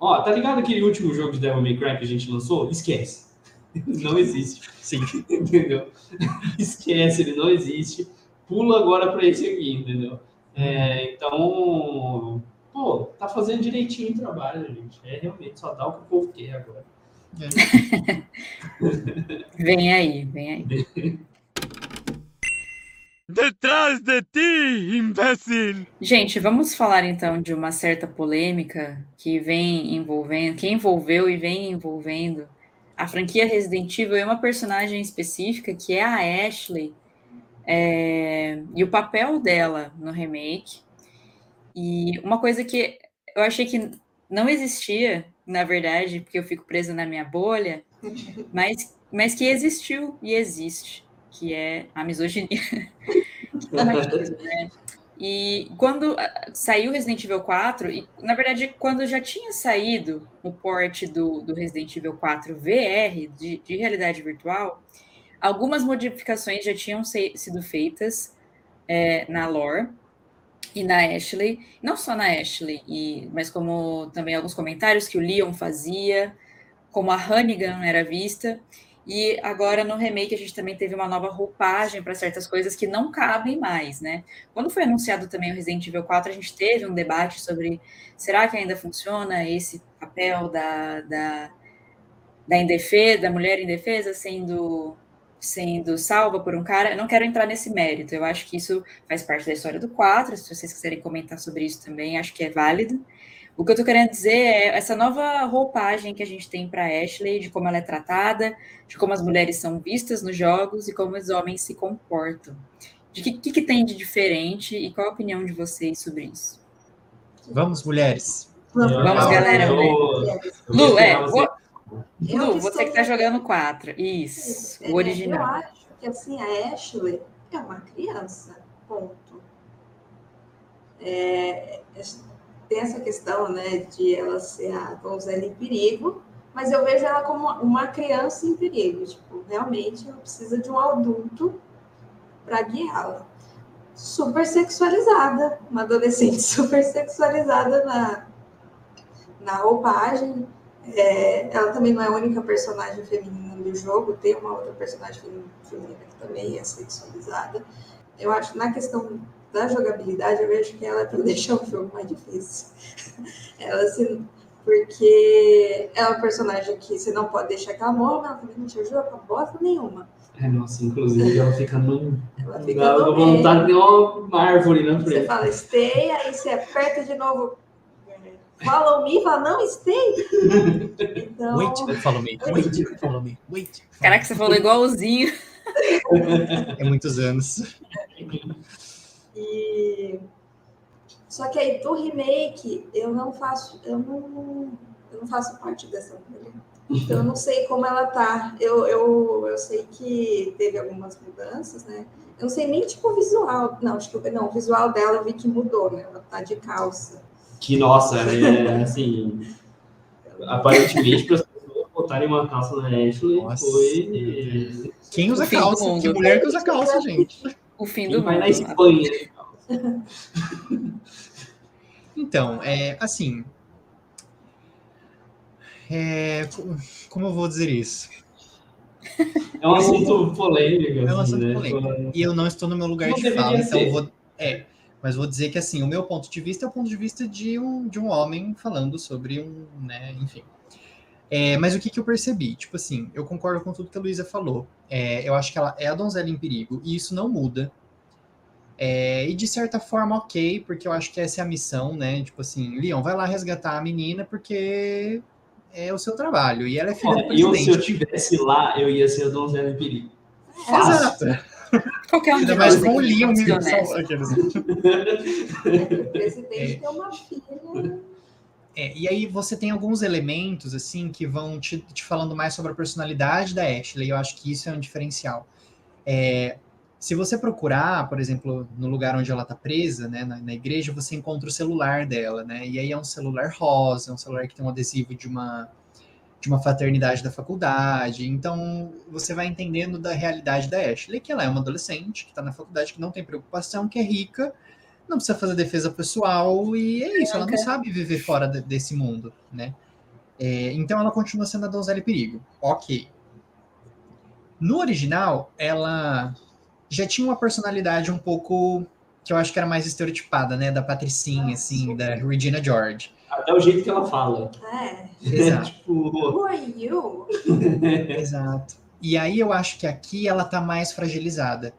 Ó, tá ligado aquele último jogo de Devil May Cry que a gente lançou? Esquece. Não existe. Sim. entendeu? Esquece, ele não existe. Pula agora para esse aqui, entendeu? É, então, pô, tá fazendo direitinho o trabalho, gente. É realmente só dá o que o povo quer agora. É. vem aí, vem aí. Detrás de ti, imbécil! Gente, vamos falar então de uma certa polêmica que vem envolvendo, que envolveu e vem envolvendo a franquia Resident Evil e uma personagem específica que é a Ashley é, e o papel dela no remake. E uma coisa que eu achei que não existia, na verdade, porque eu fico presa na minha bolha, mas, mas que existiu e existe que é a misoginia. né? E quando ah, saiu Resident Evil 4, e na verdade, quando já tinha saído o port do, do Resident Evil 4 VR, de, de realidade virtual, algumas modificações já tinham se, sido feitas é, na lore e na Ashley, não só na Ashley, e, mas como também alguns comentários que o Leon fazia, como a Hannigan era vista. E agora no remake a gente também teve uma nova roupagem para certas coisas que não cabem mais, né? Quando foi anunciado também o Resident Evil 4, a gente teve um debate sobre será que ainda funciona esse papel da, da, da indefesa, da mulher indefesa sendo sendo salva por um cara. Eu não quero entrar nesse mérito. Eu acho que isso faz parte da história do 4. Se vocês quiserem comentar sobre isso também, acho que é válido. O que eu estou querendo dizer é essa nova roupagem que a gente tem para Ashley, de como ela é tratada, de como as mulheres são vistas nos jogos e como os homens se comportam. De que, que, que tem de diferente e qual a opinião de vocês sobre isso? Vamos, mulheres. Vamos, Vamos galera. Lu, é, Lu, você que está jogando 4. Isso, é, o original. Eu acho que assim, a Ashley é uma criança, ponto. É, tem essa questão, né, de ela ser a donzela em perigo, mas eu vejo ela como uma criança em perigo. Tipo, realmente ela precisa de um adulto para guiá-la. Super sexualizada, uma adolescente super sexualizada na, na roupagem. É, ela também não é a única personagem feminina do jogo, tem uma outra personagem feminina que também é sexualizada. Eu acho que na questão da jogabilidade, eu vejo que ela é para deixar o jogo mais difícil. ela se, porque é uma personagem que você não pode deixar que ela morra, mas ela também não te ajuda com bosta nenhuma. É, nossa, inclusive ela fica no. Ela fica Dá no vontade de uma árvore na Você fala stay, aí você aperta de novo. Follow me, fala não, stay. Então, Wait, follow me. Wait, follow me. Wait. Caraca, você falou igualzinho. É muitos anos. E só que aí do remake eu não faço, eu não, eu não faço parte dessa mulher. Então eu não sei como ela tá. Eu, eu, eu sei que teve algumas mudanças, né? Eu não sei nem tipo o visual. Não, acho que não, o visual dela eu vi que mudou, né? Ela tá de calça. Que, nossa, é assim. Aparentemente, para as pessoas botarem uma calça na Ashley Nossa. foi. Quem usa calça? Que mulher que usa calça, gente? O fim do vai mundo. na Espanha. né? Então, é assim. É, co- como eu vou dizer isso? É um assunto polêmico. É um assim, assunto né? polêmico. E eu não estou no meu lugar Não de fala, então ser. eu vou. É, mas vou dizer que assim, o meu ponto de vista é o ponto de vista de um, de um homem falando sobre um, né, enfim. É, mas o que, que eu percebi? Tipo assim, eu concordo com tudo que a Luísa falou. É, eu acho que ela é a donzela em perigo, e isso não muda. É, e de certa forma, ok, porque eu acho que essa é a missão, né? Tipo assim, Leon, vai lá resgatar a menina porque é o seu trabalho. E ela é filha Ó, do eu, se eu presidente. tivesse lá, eu ia ser a donzela em perigo. Fácil. Exato. Qualquer um de Ainda mais com o Leon aqueles- O presidente tem uma filha. É, e aí você tem alguns elementos, assim, que vão te, te falando mais sobre a personalidade da Ashley. Eu acho que isso é um diferencial. É, se você procurar, por exemplo, no lugar onde ela está presa, né, na, na igreja, você encontra o celular dela, né? E aí é um celular rosa, é um celular que tem um adesivo de uma de uma fraternidade da faculdade. Então, você vai entendendo da realidade da Ashley, que ela é uma adolescente, que está na faculdade, que não tem preocupação, que é rica, não precisa fazer defesa pessoal, e é isso, ela não sabe viver fora de- desse mundo, né? É, então, ela continua sendo a donzela em perigo. Ok. No original, ela já tinha uma personalidade um pouco que eu acho que era mais estereotipada, né? Da Patricinha, assim, da Regina George. Até o jeito que ela fala. É. Exato. tipo, Who are you? Exato. E aí eu acho que aqui ela tá mais fragilizada.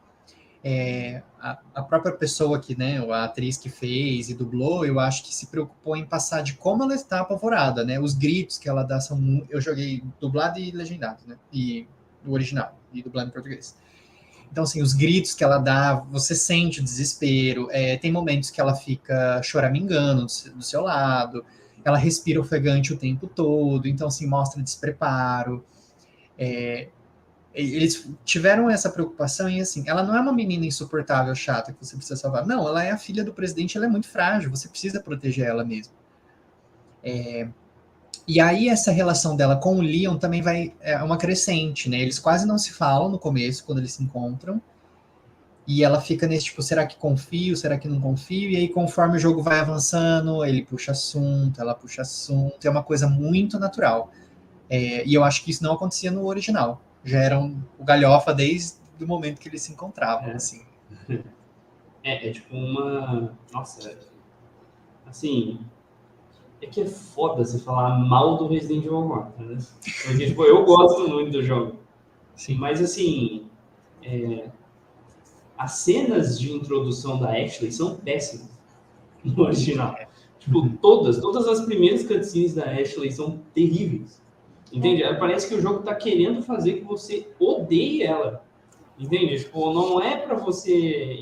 É, a, a própria pessoa que, né, a atriz que fez e dublou, eu acho que se preocupou em passar de como ela está apavorada, né? Os gritos que ela dá são eu joguei dublado e legendado, né? E o original e dublado em português. Então, assim, os gritos que ela dá, você sente o desespero. É, tem momentos que ela fica choramingando do seu lado. Ela respira ofegante o tempo todo. Então, assim, mostra despreparo. É, eles tiveram essa preocupação e assim, ela não é uma menina insuportável, chata, que você precisa salvar. Não, ela é a filha do presidente, ela é muito frágil, você precisa proteger ela mesmo. É, e aí essa relação dela com o Leon também vai é uma crescente, né? Eles quase não se falam no começo, quando eles se encontram. E ela fica nesse tipo, será que confio, será que não confio? E aí conforme o jogo vai avançando, ele puxa assunto, ela puxa assunto, é uma coisa muito natural. É, e eu acho que isso não acontecia no original. Já era um, o galhofa desde o momento que eles se encontravam, É. assim. É, é tipo uma. Nossa, é- assim. É que é foda você falar mal do Resident Evil 4, né? Porque, tipo, eu gosto muito do jogo. Sim. Mas, assim. é, As cenas de introdução da Ashley são péssimas no original. Tipo, todas, todas as primeiras cutscenes da Ashley são terríveis. Entende? Parece que o jogo tá querendo fazer que você odeie ela. Entende? Tipo, não é para você.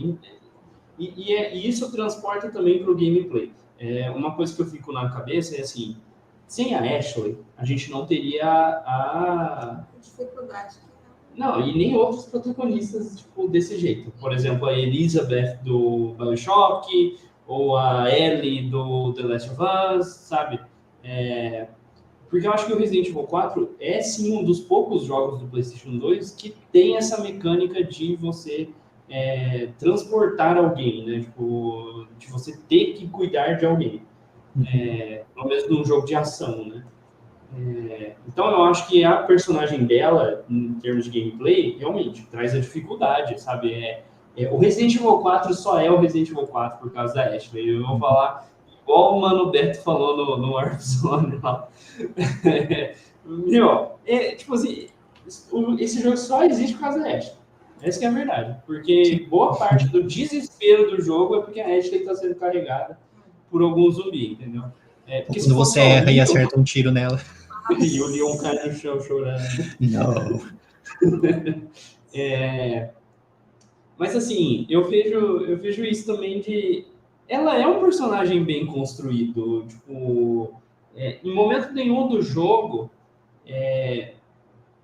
E, e, é- e isso transporta também para o gameplay. É, uma coisa que eu fico na cabeça é assim: sem a Ashley, a gente não teria a. A dificuldade Não, e nem outros protagonistas, tipo, desse jeito. Por exemplo, a Elizabeth do Bioshock, ou a Ellie do The Last of Us, sabe? É, porque eu acho que o Resident Evil 4 é sim um dos poucos jogos do PlayStation 2 que tem essa mecânica de você é, transportar alguém, né? Tipo, de você ter que cuidar de alguém. É, pelo menos num jogo de ação, né? É, então eu acho que a personagem dela, em termos de gameplay, realmente traz a dificuldade, sabe? É, é, o Resident Evil 4 só é o Resident Evil 4 por causa da Ashley. Eu vou falar igual o Mano Beto falou no, no Warzone lá. Meu, é, tipo assim, esse jogo só existe por causa da Ashley. Essa que é a verdade. Porque boa parte do desespero do jogo é porque a Ashley está sendo carregada por algum zumbi, entendeu? É, Quando você erra e acerta um tiro nela. e o Leon cai no chão chorando. Não. é, mas assim, eu vejo, eu vejo isso também de. Ela é um personagem bem construído. Tipo, é, em momento nenhum do jogo, é,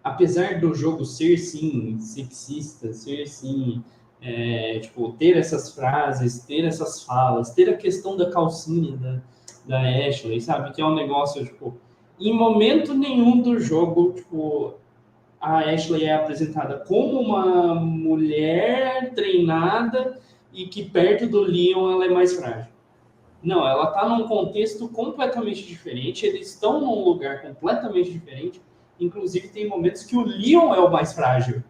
apesar do jogo ser sim sexista, ser sim. É, tipo, ter essas frases, ter essas falas, ter a questão da calcinha da, da Ashley, sabe? Que é um negócio, tipo, em momento nenhum do jogo, tipo, a Ashley é apresentada como uma mulher treinada e que perto do Leon ela é mais frágil. Não, ela está num contexto completamente diferente, eles estão num lugar completamente diferente. Inclusive, tem momentos que o Leon é o mais frágil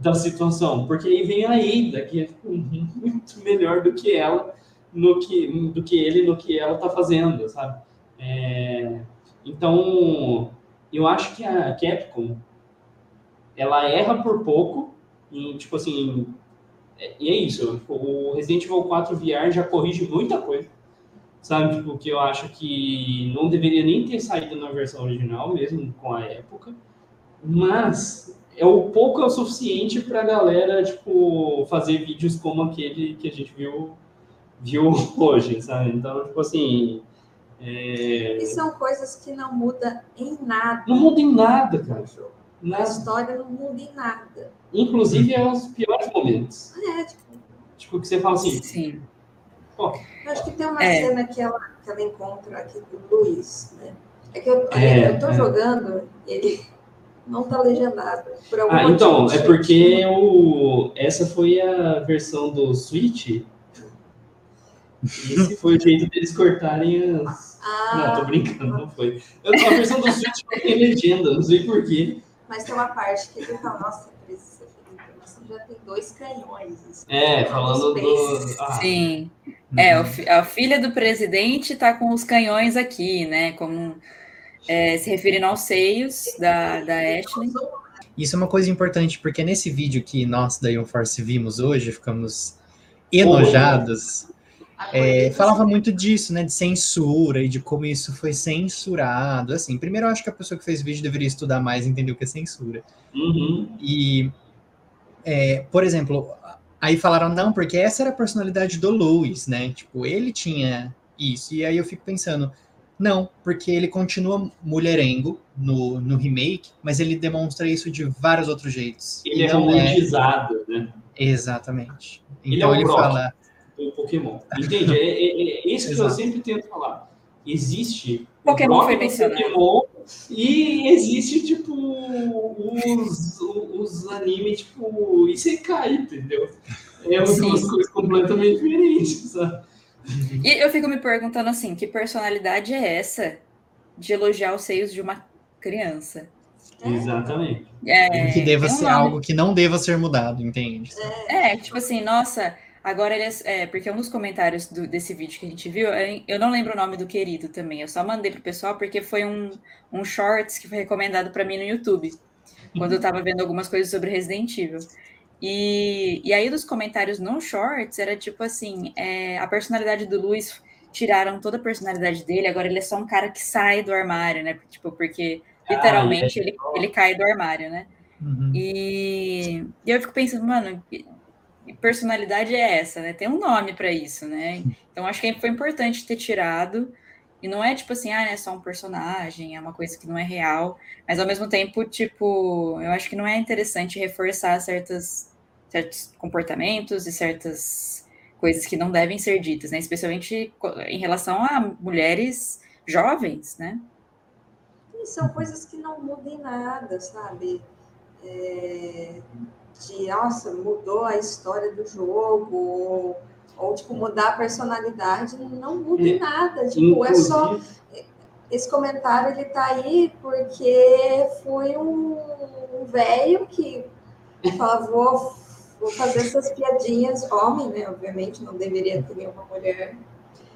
da situação, porque aí vem a Ada, que é tipo, muito melhor do que ela, no que, do que ele no que ela está fazendo, sabe? É, então, eu acho que a Capcom ela erra por pouco, e, tipo assim, e é isso, tipo, o Resident Evil 4 VR já corrige muita coisa, sabe, tipo, que eu acho que não deveria nem ter saído na versão original, mesmo com a época, mas é o pouco é o suficiente para a galera, tipo, fazer vídeos como aquele que a gente viu, viu hoje, sabe, então, tipo assim... É... E são coisas que não mudam em nada. Não muda em nada, cara. A história não muda em nada. Inclusive, é os piores momentos. É, tipo. Tipo, que você fala assim. Sim. Pô, eu acho que tem uma é. cena que ela, que ela encontra aqui do Luiz, né? É que eu, é, eu tô é. jogando, ele não tá legendado. Por algum ah, então, é porque o, essa foi a versão do Switch. Esse foi o jeito deles cortarem as. Ah, não, tô brincando, não foi. Eu, a versão do Switch tem legenda, não sei porquê. Mas tem uma parte que ele fala, nossa, já tem dois canhões. Assim, é, falando do. Ah. Sim. É, a filha do presidente está com os canhões aqui, né? Como é, se referindo aos seios da, da Ashley. Isso é uma coisa importante, porque nesse vídeo que nós da Ion Force vimos hoje, ficamos enojados. É, falava muito disso, né, de censura e de como isso foi censurado. Assim, primeiro eu acho que a pessoa que fez o vídeo deveria estudar mais e entender o que é censura. Uhum. E, é, por exemplo, aí falaram não, porque essa era a personalidade do Louis, né? Tipo, ele tinha isso. E aí eu fico pensando, não, porque ele continua mulherengo no, no remake, mas ele demonstra isso de vários outros jeitos. Ele é romantizado, é... né? Exatamente. Então ele, é um ele fala do Pokémon. Entende? É, é, é isso que eu sempre tento falar. Existe Pokémon foi mencionado. Pokémon e existe, tipo, os, os animes, tipo, Isekai, entendeu? É duas coisas completamente diferentes, sabe? E eu fico me perguntando assim, que personalidade é essa de elogiar os seios de uma criança? Exatamente. É, que deva ser algo que não deva ser mudado, entende? É, tipo assim, nossa, Agora, ele é, é, porque um dos comentários do, desse vídeo que a gente viu, eu não lembro o nome do querido também, eu só mandei pro pessoal porque foi um, um shorts que foi recomendado para mim no YouTube, quando eu estava vendo algumas coisas sobre Resident Evil. E, e aí, dos comentários no shorts, era tipo assim: é, a personalidade do Luiz tiraram toda a personalidade dele, agora ele é só um cara que sai do armário, né? Tipo, porque literalmente ah, é. ele, ele cai do armário, né? Uhum. E, e eu fico pensando, mano, personalidade é essa, né? Tem um nome para isso, né? Então acho que foi importante ter tirado E não é tipo assim, ah, é só um personagem, é uma coisa que não é real. Mas ao mesmo tempo, tipo, eu acho que não é interessante reforçar certas, certos comportamentos e certas coisas que não devem ser ditas, né? Especialmente em relação a mulheres jovens, né? E são coisas que não mudam em nada, sabe? É, de, nossa, mudou a história do jogo, ou, ou tipo, mudar a personalidade, não muda em nada. Tipo, é só. Esse comentário ele tá aí porque foi um, um velho que falou, vou, vou fazer essas piadinhas, homem, né? Obviamente, não deveria ter nenhuma mulher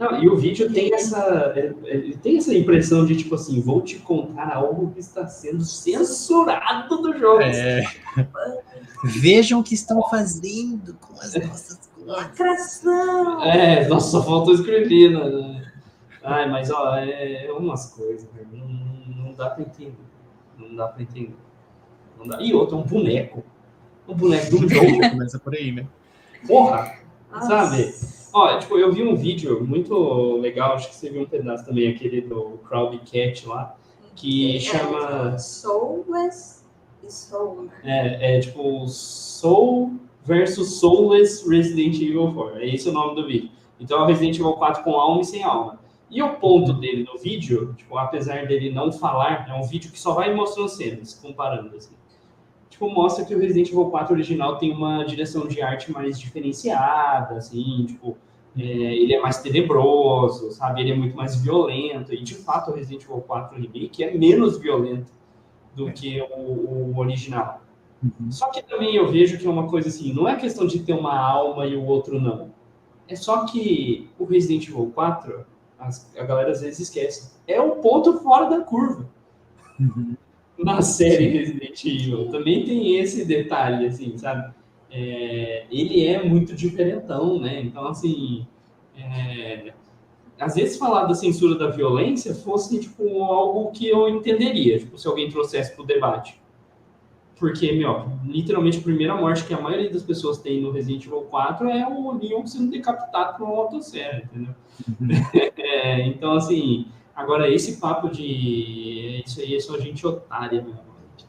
não, e o vídeo tem essa, ele tem essa impressão de tipo assim, vou te contar algo que está sendo censurado do jogo. É. Vejam o que estão fazendo com as nossas coisas. Lacração! É, nossa, só faltou escrever, né? Ai, mas ó, é, é umas coisas, né? não, não dá para entender. Não dá para entender. Não dá. E outro, é um boneco. Um boneco do jogo. Começa por aí, né? Porra! Nossa. Sabe? Ó, tipo, eu vi um vídeo muito legal, acho que você viu um pedaço também, aquele do Crowd Cat lá, que é, chama... Soulless Soul, né? É, é tipo Soul versus Soulless Resident Evil 4. É esse o nome do vídeo. Então é o Resident Evil 4 com alma e sem alma. E o ponto dele no vídeo, tipo, apesar dele não falar, é um vídeo que só vai mostrando cenas, comparando, assim tipo, mostra que o Resident Evil 4 original tem uma direção de arte mais diferenciada, assim, tipo, é, ele é mais tenebroso, sabe? Ele é muito mais violento. E, de fato, o Resident Evil 4 Remake é menos violento do que o, o original. Uhum. Só que também eu vejo que é uma coisa assim, não é questão de ter uma alma e o outro não. É só que o Resident Evil 4, as, a galera às vezes esquece, é o ponto fora da curva. Uhum na série Resident Evil. Também tem esse detalhe, assim, sabe? É, ele é muito diferentão, né? Então, assim, é, às vezes falar da censura da violência fosse, tipo, algo que eu entenderia, tipo, se alguém trouxesse para o debate. Porque, meu, literalmente a primeira morte que a maioria das pessoas tem no Resident Evil 4 é o Leon sendo decapitado por uma motosserra, entendeu? Uhum. É, então, assim, Agora, esse papo de isso aí é só gente otária, meu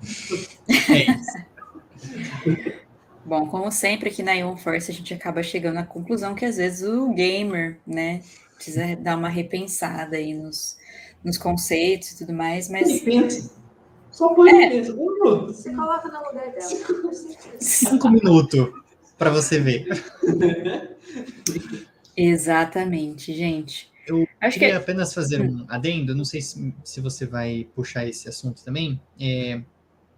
É isso. Bom, como sempre aqui na Ion Force a gente acaba chegando à conclusão que às vezes o gamer, né, precisa dar uma repensada aí nos, nos conceitos e tudo mais, mas... Repensa. Só põe é. Um minuto. Você coloca no lugar dela. Cinco minutos para você ver. Exatamente, gente. Eu Acho queria que... É apenas fazer um adendo, não sei se, se você vai puxar esse assunto também. É,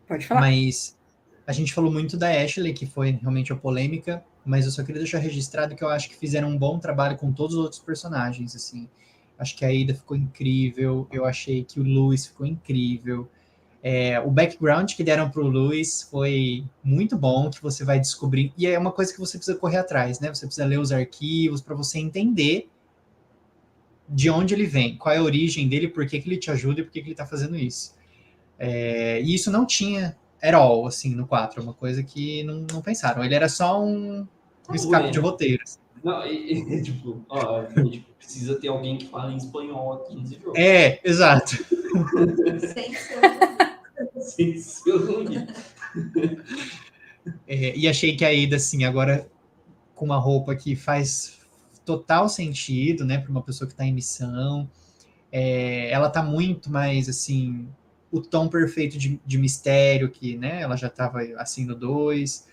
Pode falar. Mas a gente falou muito da Ashley, que foi realmente a polêmica, mas eu só queria deixar registrado que eu acho que fizeram um bom trabalho com todos os outros personagens, assim. Acho que a Ada ficou incrível, eu achei que o Luis ficou incrível. É, o background que deram para o Luis foi muito bom, que você vai descobrir. E é uma coisa que você precisa correr atrás, né? Você precisa ler os arquivos para você entender de onde ele vem, qual é a origem dele, por que, que ele te ajuda e por que, que ele está fazendo isso. É, e isso não tinha at all, assim, no 4, é uma coisa que não, não pensaram. Ele era só um, um escape de roteiro. Assim. Não, e, e, tipo, ó, a gente precisa ter alguém que fale em espanhol aqui nesse jogo. É, exato. Sem ser Sem ser é, E achei que a Ida, assim, agora com uma roupa que faz total sentido, né, para uma pessoa que está em missão. É, ela está muito mais, assim, o tom perfeito de, de mistério que, né, ela já estava assim no 2.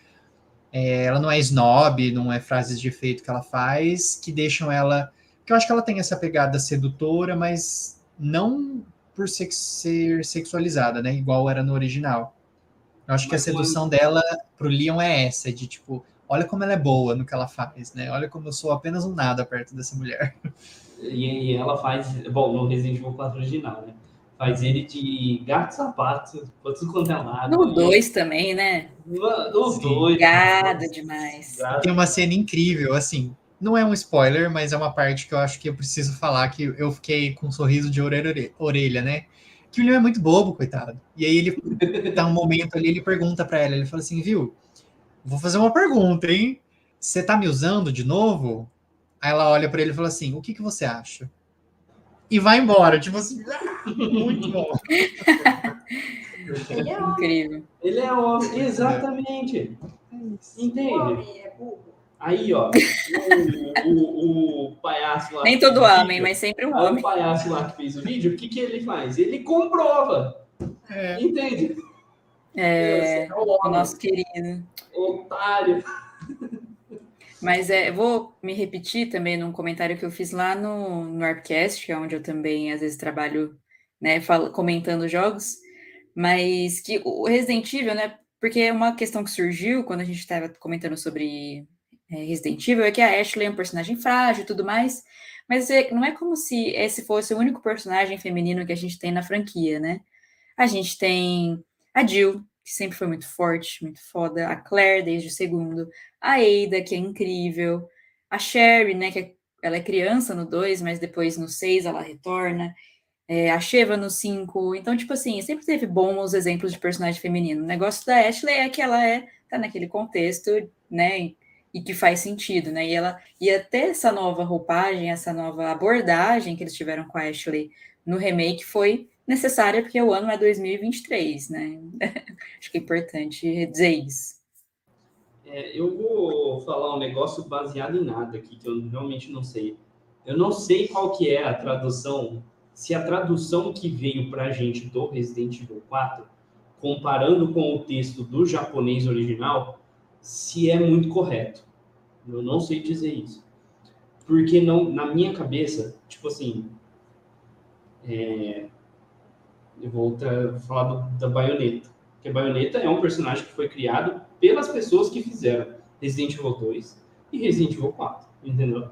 É, ela não é snob, não é frases de efeito que ela faz, que deixam ela... Porque eu acho que ela tem essa pegada sedutora, mas não por ser sexualizada, né, igual era no original. Eu acho mas que a sedução quando... dela pro Leon é essa, de tipo, olha como ela é boa no que ela faz, né? Olha como eu sou apenas um nada perto dessa mulher. E, e ela faz, bom, no Resident Evil 4 original, né? Faz ele de gato sapato, pra tudo quanto é lado. No 2 né? também, né? Nos dois. Gado demais. Gado. Tem uma cena incrível, assim, não é um spoiler, mas é uma parte que eu acho que eu preciso falar que eu fiquei com um sorriso de orelha, orelha né? Que o Leon é muito bobo, coitado. E aí ele tá um momento ali, ele pergunta para ela, ele fala assim, viu? Vou fazer uma pergunta, hein? Você tá me usando de novo? Aí ela olha para ele e fala assim: O que, que você acha? E vai embora. Tipo assim, ah, muito bom. Ele é homem, Incrível. Ele é homem, exatamente. o Entende? homem é burro. Aí, ó, o, o, o palhaço lá. Nem todo homem, vídeo, mas sempre um homem. O palhaço lá que fez o vídeo, o que, que ele faz? Ele comprova. É. Entende? É, é o o homem, nosso querido. otário. Mas é, vou me repetir também num comentário que eu fiz lá no, no Arpcast, é onde eu também às vezes trabalho, né, falo, comentando jogos, mas que o Resident Evil, né, porque é uma questão que surgiu quando a gente estava comentando sobre é, Resident Evil, é que a Ashley é um personagem frágil e tudo mais, mas é- não é como se esse fosse o único personagem feminino que a gente tem na franquia, né? A gente tem a Jill, que sempre foi muito forte, muito foda, a Claire desde o segundo, a Ada, que é incrível, a Sherry, né, que é- ela é criança no 2, mas depois no 6 ela retorna, é, a Sheva no 5, então, tipo assim, sempre teve bons exemplos de personagem feminino. O negócio da Ashley é que ela é, tá naquele contexto, né, e, e que faz sentido, né, e ela ia ter essa nova roupagem, essa nova abordagem que eles tiveram com a Ashley no remake foi necessária, porque o ano é 2023, né, acho que é importante dizer isso. É, eu vou falar um negócio baseado em nada aqui, que eu realmente não sei. Eu não sei qual que é a tradução, se a tradução que veio pra gente do Resident Evil 4, comparando com o texto do japonês original, se é muito correto. Eu não sei dizer isso. Porque não, na minha cabeça, tipo assim, é, eu vou falar do- da Bayonetta. Porque a Bayonetta é um personagem que foi criado pelas pessoas que fizeram Resident Evil 2 e Resident Evil 4, entendeu?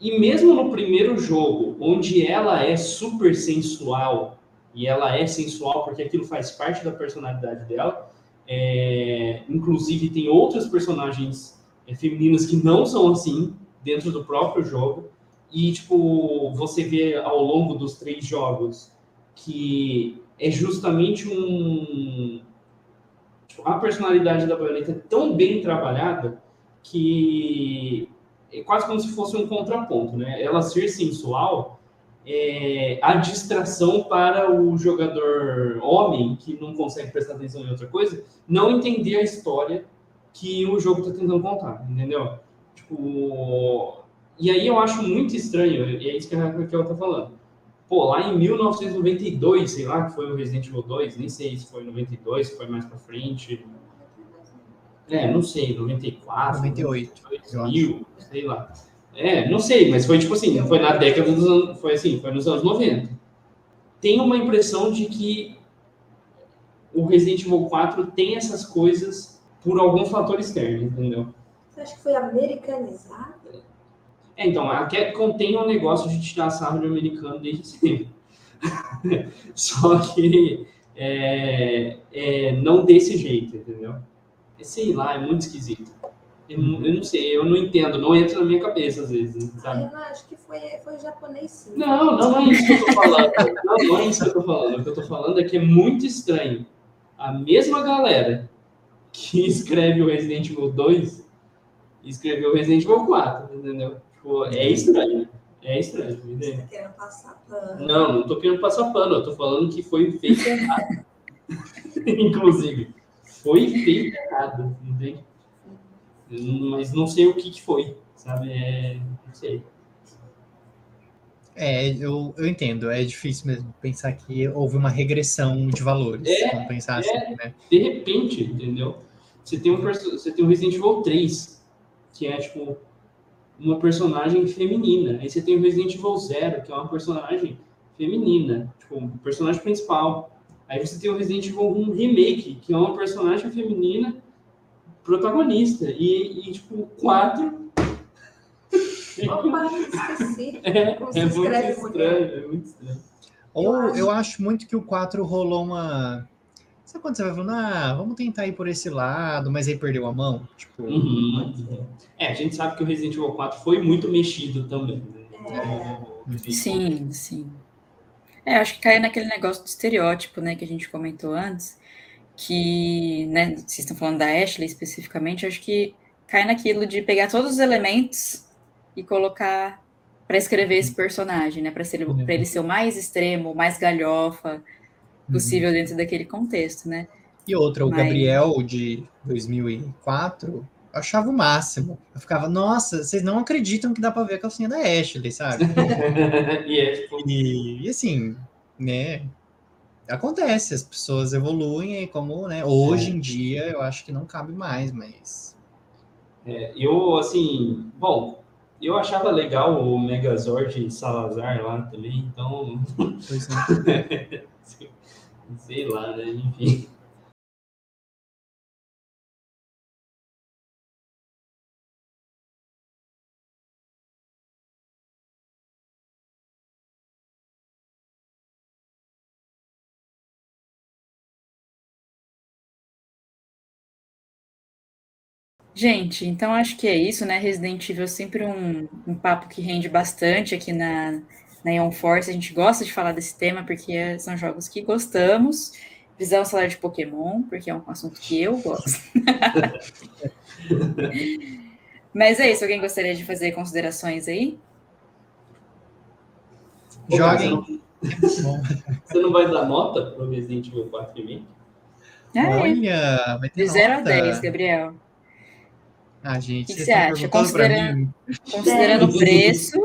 E mesmo no primeiro jogo, onde ela é super sensual, e ela é sensual porque aquilo faz parte da personalidade dela, é, inclusive tem outras personagens é, femininas que não são assim dentro do próprio jogo, e tipo, você vê ao longo dos três jogos que é justamente um. tipo, a personalidade da Bayonetta é tão bem trabalhada que é quase como se fosse um contraponto, né? Ela ser sensual é a distração para o jogador homem que não consegue prestar atenção em outra coisa, não entender a história que o jogo está tentando contar, entendeu? Tipo, e aí eu acho muito estranho, e é isso que a Raquel está falando. Pô, lá em 1992, sei lá, que foi o Resident Evil 2, nem sei se foi em 92, se foi mais pra frente. É, não sei, 94, 98, eu 2000, sei lá. É, não sei, mas foi tipo assim, foi na década dos anos, foi assim, foi nos anos 90. Tenho uma impressão de que o Resident Evil 4 tem essas coisas por algum fator externo, entendeu? Você acha que foi americanizado? É, então, a Capcom tem um negócio de tirar sarro de americano desde sempre. Só que é, é, não desse jeito, entendeu? Sei lá, é muito esquisito. Eu, não- eu não sei, eu não entendo, não entra na minha cabeça às vezes, Ah, sabe? eu não acho que foi, foi japonês sim. Não, não, não é isso que eu tô falando. Não, não é isso que eu tô falando. O que eu tô falando é que é muito estranho. A mesma galera que escreve o Resident Evil 2 escreveu o Resident Evil 4, entendeu? Tipo, é estranho. É estranho, entendeu? Você tá querendo passar pano. Não, não tô querendo passar pano, eu tô falando que foi feito errado. Inclusive, foi feito errado, entende? Mas não sei o que, que foi, sabe? É, não sei. É, eu, eu entendo. É difícil mesmo pensar que houve uma regressão de valores. É, vamos pensar assim, né? De repente, entendeu? Você tem um, você tem um Resident Evil 3, que é tipo uma personagem feminina. Aí você tem o Resident Evil 0, que é uma personagem feminina, tipo, um personagem principal. Aí você tem o Resident Evil 1 Remake, que é uma personagem feminina protagonista. E, e tipo, 4 Opa, esqueci. é, Como se é muito estranho, é muito estranho. Ou Eu acho... muito que o 4 rolou uma. Sabe quando você vai falando, ah, vamos tentar ir por esse lado, mas aí perdeu a mão? Tipo, Uhum. É, a gente sabe que o Resident Evil 4 foi muito mexido também. Né? É. Sim, sim. É, acho que cai naquele negócio do estereótipo, né, que a gente comentou antes, que, né, vocês estão falando da Ashley especificamente, acho que cai naquilo de pegar todos os elementos e colocar para escrever esse personagem, né? Para ser Uhum. para ele ser o mais extremo, o mais galhofa possível dentro daquele contexto, né? E outra, o Mas- Gabriel de 2004, eu achava o máximo. Eu ficava, nossa, vocês não acreditam que dá pra ver a calcinha da Ashley, sabe? e é tipo, E, e assim, né? Acontece, as pessoas evoluem e como, né? Hoje em dia eu acho que não cabe mais, mas. é, eu, assim, bom, eu achava legal o Megazord Salazar lá também, então, Pois é. sei lá, né? Enfim. Gente, então acho que é isso, né? Resident Evil é sempre um, um papo que rende bastante aqui na, na Ion Force. A gente gosta de falar desse tema porque é- são jogos que gostamos. Precisamos falar de Pokémon, porque é um assunto que eu gosto. Mas é isso, alguém gostaria de fazer considerações aí? Joguem. não, você não vai dar nota pro Resident Evil 4 Remake? Ah, é. Olha, vai ter De 0 a nota. 10, Gabriel. Ah, gente, O que vocês você acha? Considerando-? Considerando o preço,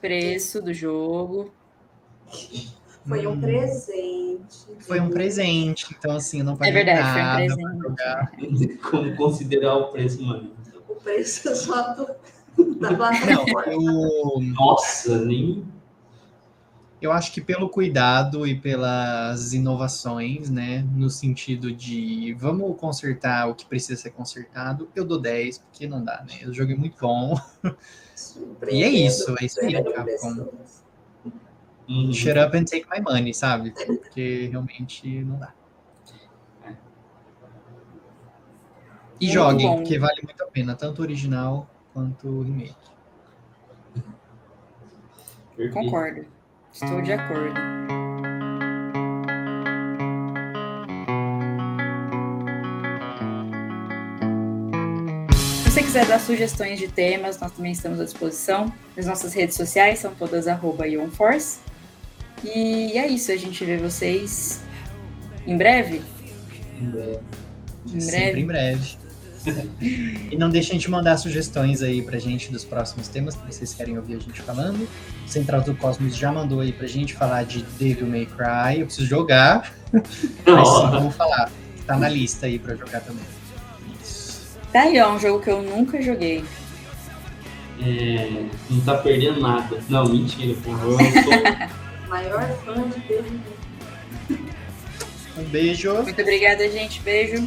preço do jogo. Foi um Hum. presente. Foi um presente, então assim, não paguei É verdade, foi um nada presente. Como considerar o preço, mano? O preço só do, da Não, plataforma. eu, Nossa, nem. Eu acho que pelo cuidado e pelas inovações, né, no sentido de vamos consertar o que precisa ser consertado, eu dou 10, porque não dá, né? O jogo é muito bom. E é isso, é isso aí, Capcom. pessoas. Uhum. Shut up and take my money, sabe? Porque realmente não dá. E Muito joguem, bom. porque vale muito a pena, tanto o original quanto o remake. Concordo. Estou de acordo. Se você quiser dar sugestões de temas, nós também estamos à disposição. As nossas redes sociais são todas IonForce. E é isso, a gente vê vocês em breve. Em Sempre breve. em breve. E não deixem de mandar sugestões aí pra gente dos próximos temas que vocês querem ouvir a gente falando. O Central do Cosmos já mandou aí pra gente falar de Devil May Cry. Eu preciso jogar, mas sim, vamos falar. Tá na lista aí pra jogar também. Isso. Tá aí, ó, um jogo que eu nunca joguei. é, não tá perdendo nada. Não, mentira, porra. Eu sou Maior fã de David Um beijo. Muito obrigada, gente. Beijo.